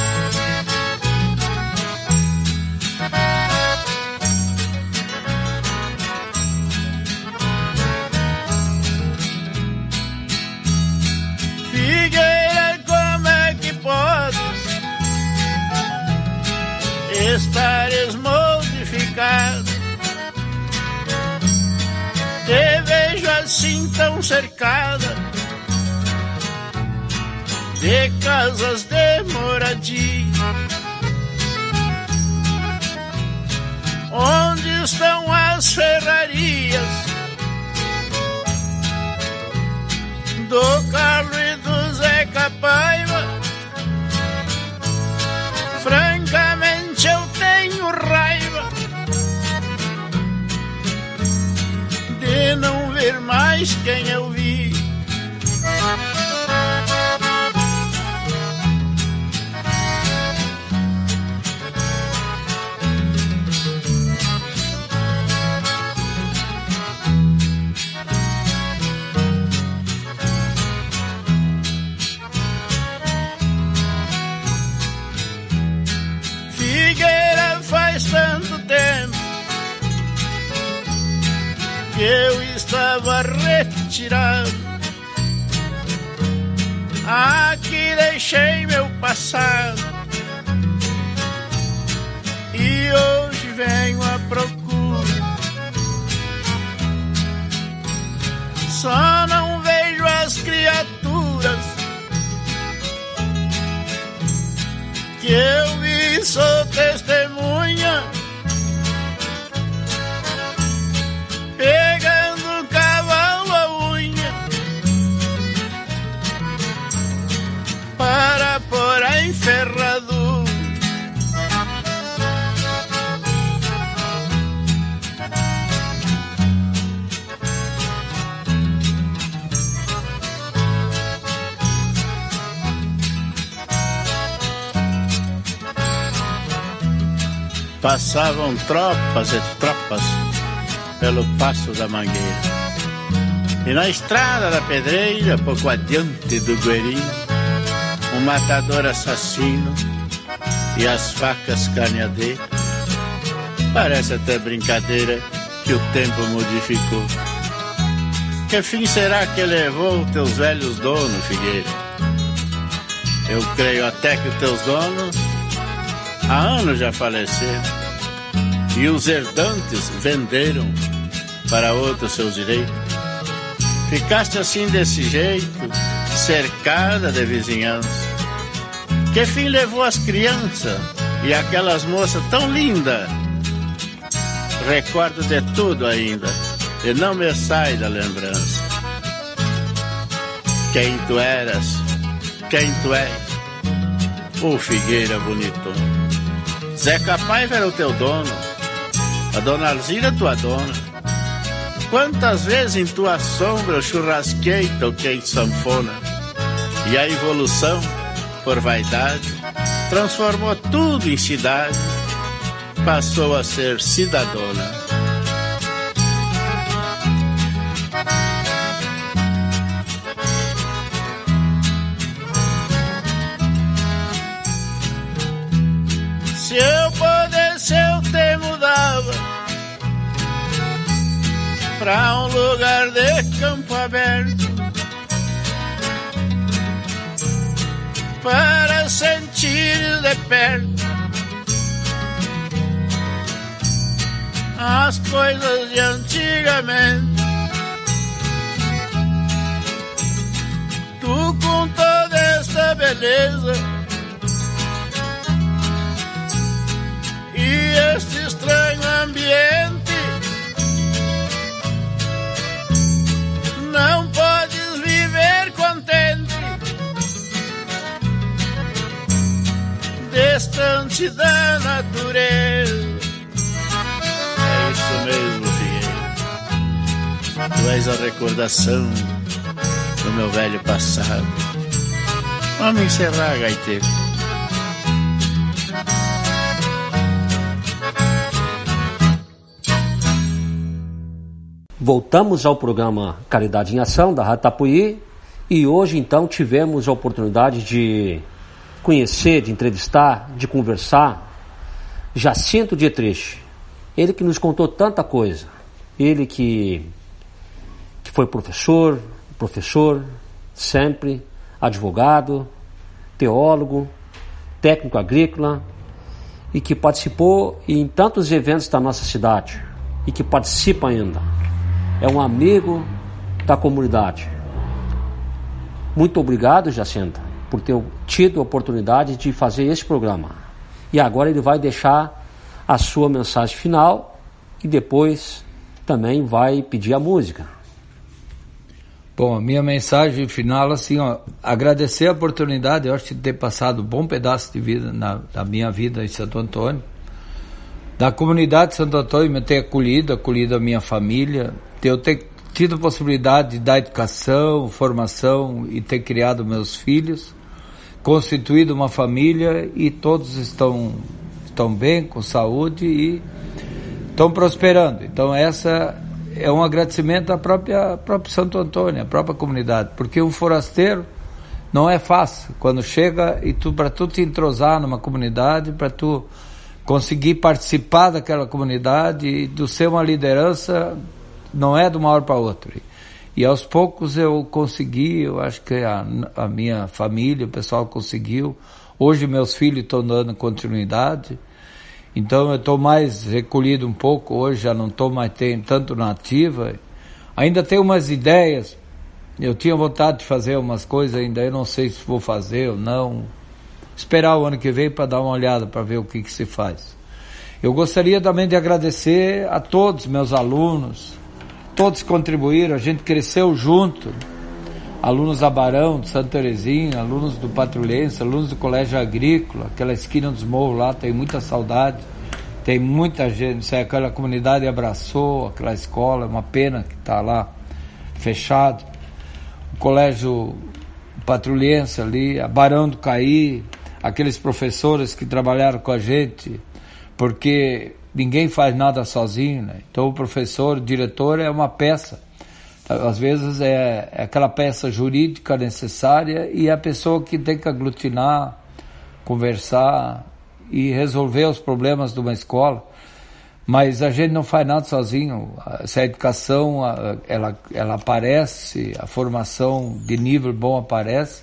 Estares modificado? Te vejo assim tão cercada de casas de moradia. Onde estão as ferrarias? do Carlos e do Zeca Paiva. Tenho raiva de não ver mais quem eu vi. Que eu estava retirado. Aqui deixei meu passado e hoje venho à procura. Só não vejo as criaturas que eu vi, sou testemunha. Passavam tropas e tropas pelo passo da mangueira. E na estrada da pedreira, pouco adiante do Guerinho, um matador assassino e as facas carneadeiras. Parece até brincadeira que o tempo modificou. Que fim será que levou teus velhos donos, Figueira? Eu creio até que teus donos há anos já faleceram. E os herdantes venderam para outros seus direitos. Ficaste assim desse jeito, cercada de vizinhança. Que fim levou as crianças e aquelas moças tão lindas? Recordo de tudo ainda e não me sai da lembrança. Quem tu eras, quem tu és, ô Figueira bonitona. Zeca Paiva era o teu dono, a dona Alzira tua dona. Quantas vezes em tua sombra eu churrasquei, toquei sanfona. E a evolução, por vaidade, transformou tudo em cidade, passou a ser cidadona. Te mudava pra um lugar de campo aberto para sentir de perto as coisas de antigamente. Tu com toda esta beleza e este estranho ambiente. Não podes viver contente, distante da natureza. É isso mesmo, Figueiredo. Tu és a recordação do meu velho passado. Vamos encerrar, gaiteiro. Voltamos ao programa Caridade em Ação da Rádio Tapuí e hoje então tivemos a oportunidade de conhecer, de entrevistar, de conversar Jacinto Dietrich. Ele que nos contou tanta coisa. Ele que, que foi professor, professor, sempre, advogado, teólogo, técnico agrícola e que participou em tantos eventos da nossa cidade e que participa ainda é um amigo da comunidade. Muito obrigado, Jacinta, por ter tido a oportunidade de fazer esse programa. E agora ele vai deixar a sua mensagem final e depois também vai pedir a música. Bom, a minha mensagem final, assim, ó, agradecer a oportunidade, eu acho de ter passado um bom pedaço de vida na, na minha vida em Santo Antônio. Da comunidade de Santo Antônio, me ter acolhido, acolhido a minha família, de eu ter tido a possibilidade de dar educação, formação e ter criado meus filhos, constituído uma família e todos estão, estão bem, com saúde e estão prosperando. Então essa é um agradecimento à própria próprio Santo Antônio, à própria comunidade, porque um forasteiro não é fácil quando chega e tu para tu te entrosar numa comunidade, para tu conseguir participar daquela comunidade e do ser uma liderança não é de uma hora para outra. E aos poucos eu consegui, eu acho que a, a minha família, o pessoal conseguiu. Hoje meus filhos estão dando continuidade. Então eu estou mais recolhido um pouco, hoje já não estou mais tem, tanto na ativa. Ainda tenho umas ideias, eu tinha vontade de fazer umas coisas ainda, eu não sei se vou fazer ou não. Esperar o ano que vem para dar uma olhada, para ver o que, que se faz. Eu gostaria também de agradecer a todos meus alunos, todos contribuíram, a gente cresceu junto. Alunos da Barão, de Santa Terezinha, alunos do Patrulhense, alunos do Colégio Agrícola, aquela esquina dos morros lá, tem muita saudade. Tem muita gente, aquela comunidade abraçou aquela escola, é uma pena que está lá fechado. O Colégio Patrulhense ali, a Barão do Caí, aqueles professores que trabalharam com a gente, porque ninguém faz nada sozinho, né? Então o professor, o diretor é uma peça. Às vezes é, aquela peça jurídica necessária e é a pessoa que tem que aglutinar, conversar e resolver os problemas de uma escola. Mas a gente não faz nada sozinho. Se a educação ela, ela aparece, a formação de nível bom aparece,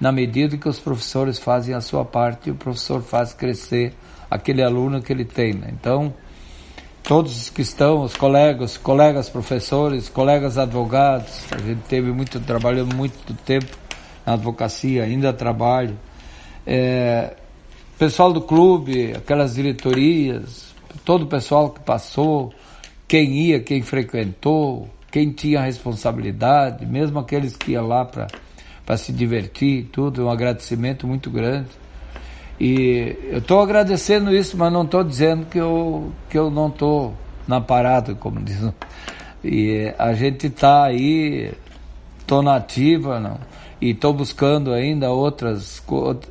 na medida que os professores fazem a sua parte o professor faz crescer aquele aluno que ele tem. Né? Então, todos que estão, os colegas, colegas professores, colegas advogados, a gente teve muito, trabalhou muito tempo na advocacia, ainda trabalho. É, pessoal do clube, aquelas diretorias, todo o pessoal que passou, quem ia, quem frequentou, quem tinha responsabilidade, mesmo aqueles que iam lá para se divertir, tudo, um agradecimento muito grande. E eu estou agradecendo isso, mas não estou dizendo que eu, que eu não estou na parada, como diz E a gente está aí, tô nativa, não, e estou buscando ainda outras coisas,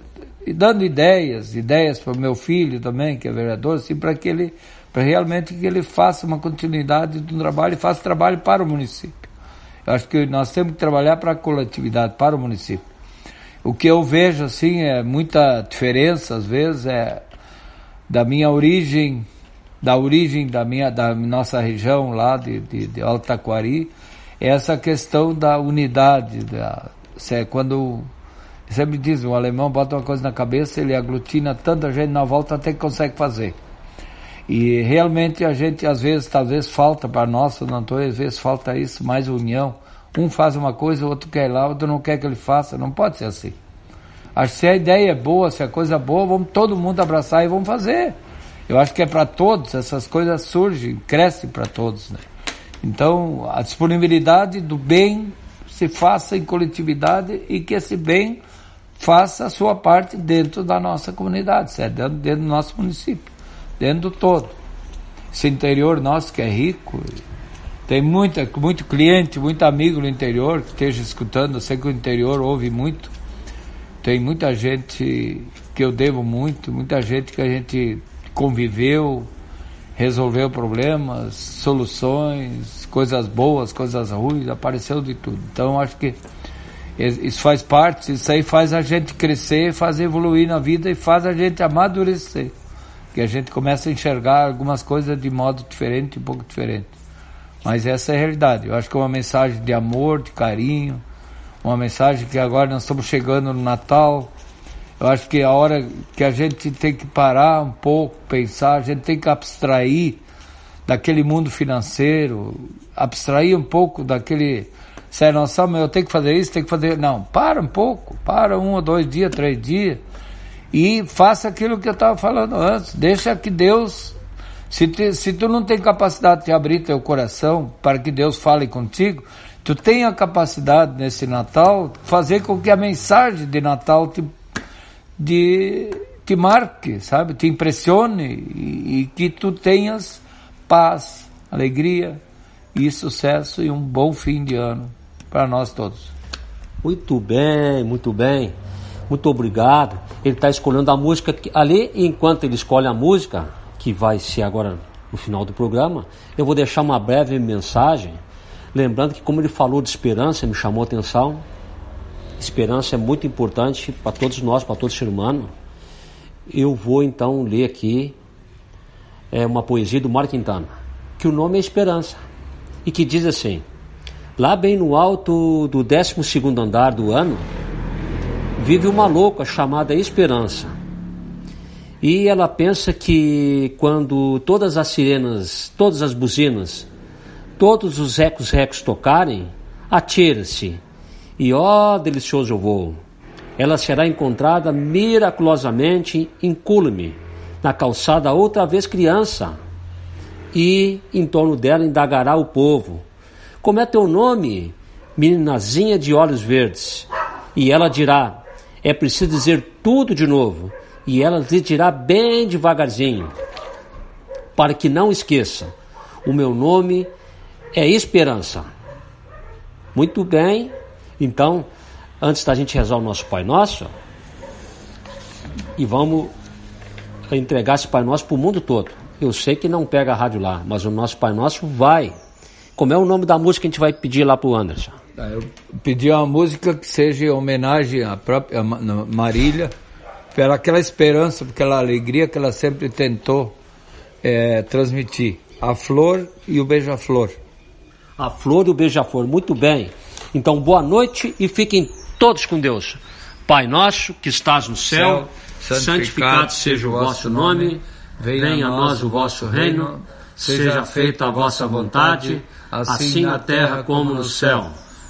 e dando ideias, ideias para o meu filho também, que é vereador, assim, para que ele, para realmente que ele faça uma continuidade do trabalho e faça trabalho para o município. Acho que nós temos que trabalhar para a coletividade, para o município. O que eu vejo, assim, é muita diferença, às vezes, é da minha origem da origem da minha da nossa região lá de, de, de Altaquari é essa questão da unidade da é quando sempre diz o alemão bota uma coisa na cabeça ele aglutina tanta gente na volta até que consegue fazer e realmente a gente às vezes talvez falta para nós estou às vezes falta isso mais união um faz uma coisa o outro quer lá o outro não quer que ele faça não pode ser assim acho que se a ideia é boa se a coisa é boa vamos todo mundo abraçar e vamos fazer eu acho que é para todos, essas coisas surgem, crescem para todos. Né? Então, a disponibilidade do bem se faça em coletividade e que esse bem faça a sua parte dentro da nossa comunidade, certo? Dentro do nosso município, dentro do todo. Esse interior nosso que é rico, tem muita, muito cliente, muito amigo no interior que esteja escutando, eu sei que o interior ouve muito. Tem muita gente que eu devo muito, muita gente que a gente conviveu, resolveu problemas, soluções, coisas boas, coisas ruins, apareceu de tudo. Então acho que isso faz parte, isso aí faz a gente crescer, faz evoluir na vida e faz a gente amadurecer. Que a gente começa a enxergar algumas coisas de modo diferente, um pouco diferente. Mas essa é a realidade. Eu acho que é uma mensagem de amor, de carinho, uma mensagem que agora nós estamos chegando no Natal, eu acho que é a hora que a gente tem que parar um pouco, pensar, a gente tem que abstrair daquele mundo financeiro, abstrair um pouco daquele. Sério, estamos, eu tenho que fazer isso, tenho que fazer. Não, para um pouco, para um ou dois dias, três dias, e faça aquilo que eu estava falando antes. Deixa que Deus. Se, te, se tu não tem capacidade de abrir teu coração para que Deus fale contigo, tu tem a capacidade nesse Natal fazer com que a mensagem de Natal te de te marque, sabe, te impressione e, e que tu tenhas paz, alegria e sucesso e um bom fim de ano para nós todos. Muito bem, muito bem. Muito obrigado. Ele está escolhendo a música ali, enquanto ele escolhe a música, que vai ser agora no final do programa, eu vou deixar uma breve mensagem, lembrando que como ele falou de esperança, me chamou a atenção, Esperança é muito importante para todos nós, para todo ser humano. Eu vou então ler aqui é, uma poesia do Mário Quintana, que o nome é Esperança, e que diz assim: Lá bem no alto do 12 andar do ano, vive uma louca chamada Esperança. E ela pensa que quando todas as sirenas, todas as buzinas, todos os ecos-recos tocarem, atira-se e ó delicioso voo! Ela será encontrada miraculosamente incúlume, na calçada outra vez criança. E em torno dela indagará o povo: Como é teu nome, meninazinha de olhos verdes? E ela dirá: É preciso dizer tudo de novo. E ela lhe dirá bem devagarzinho, para que não esqueça: O meu nome é Esperança. Muito bem, então, antes da gente rezar o nosso Pai Nosso, e vamos entregar esse Pai Nosso para o mundo todo. Eu sei que não pega a rádio lá, mas o nosso Pai Nosso vai. Como é o nome da música que a gente vai pedir lá para o Anderson? Ah, eu pedi uma música que seja em homenagem à própria Marília, pela aquela esperança, aquela alegria que ela sempre tentou é, transmitir. A flor e o beija-flor. A flor e o beija-flor, muito bem. Então, boa noite e fiquem todos com Deus. Pai nosso que estás no céu, céu santificado, santificado seja o vosso nome, venha a nós o vosso reino, seja feita a vossa vontade, assim, assim na terra como no céu.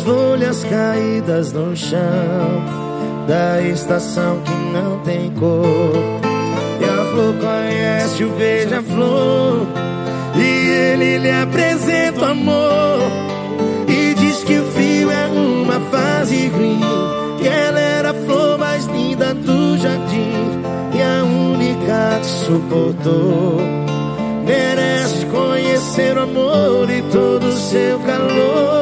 As folhas caídas no chão da estação que não tem cor. E a flor conhece o beija-flor e ele lhe apresenta o amor e diz que o frio é uma fase ruim, que ela era a flor mais linda do jardim e a única que suportou. Merece conhecer o amor e todo o seu calor.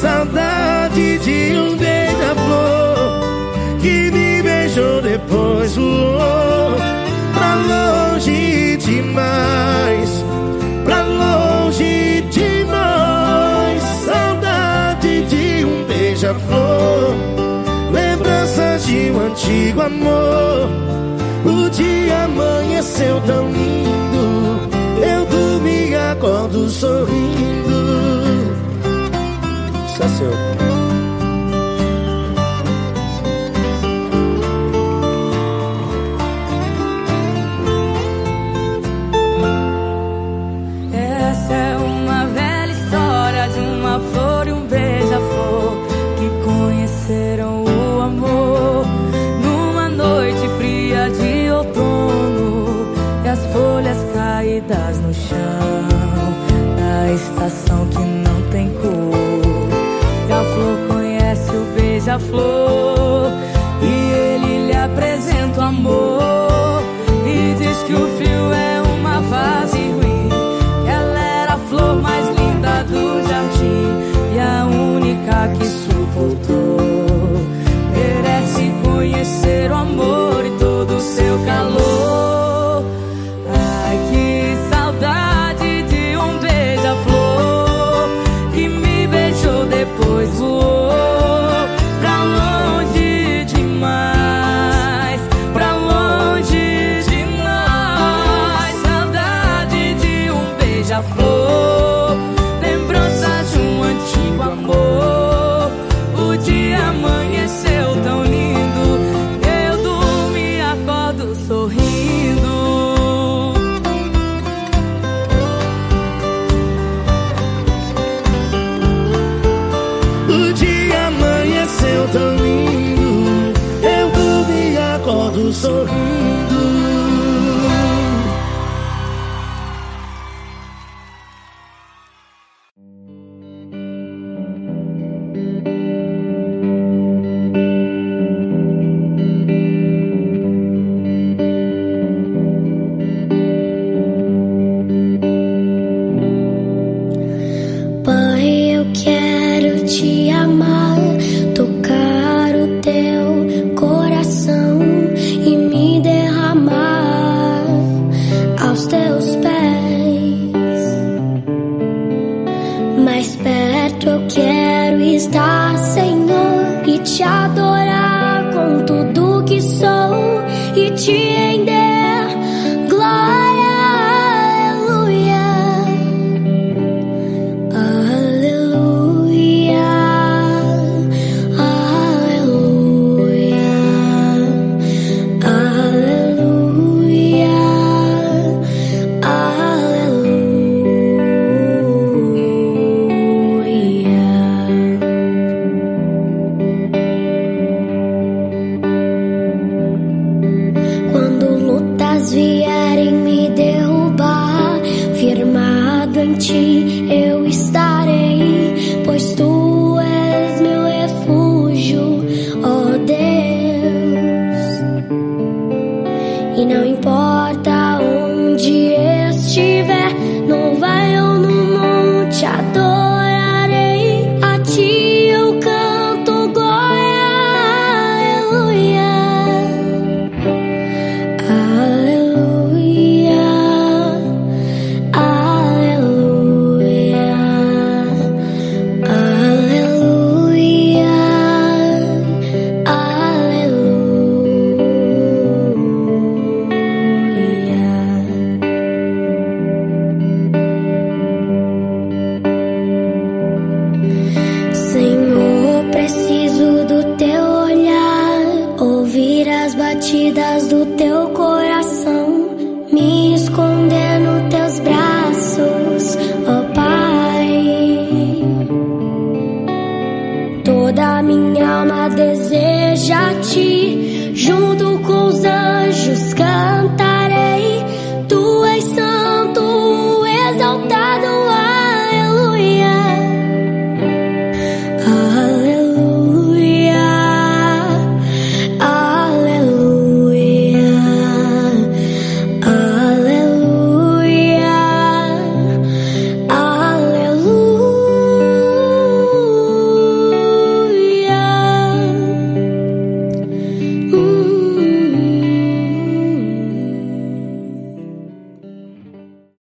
Saudade de um beija-flor que me beijou depois voou pra longe demais, pra longe demais. Saudade de um beija-flor, lembranças de um antigo amor. O dia amanheceu tão lindo, eu dormi acordo sorrindo. Só conhecer o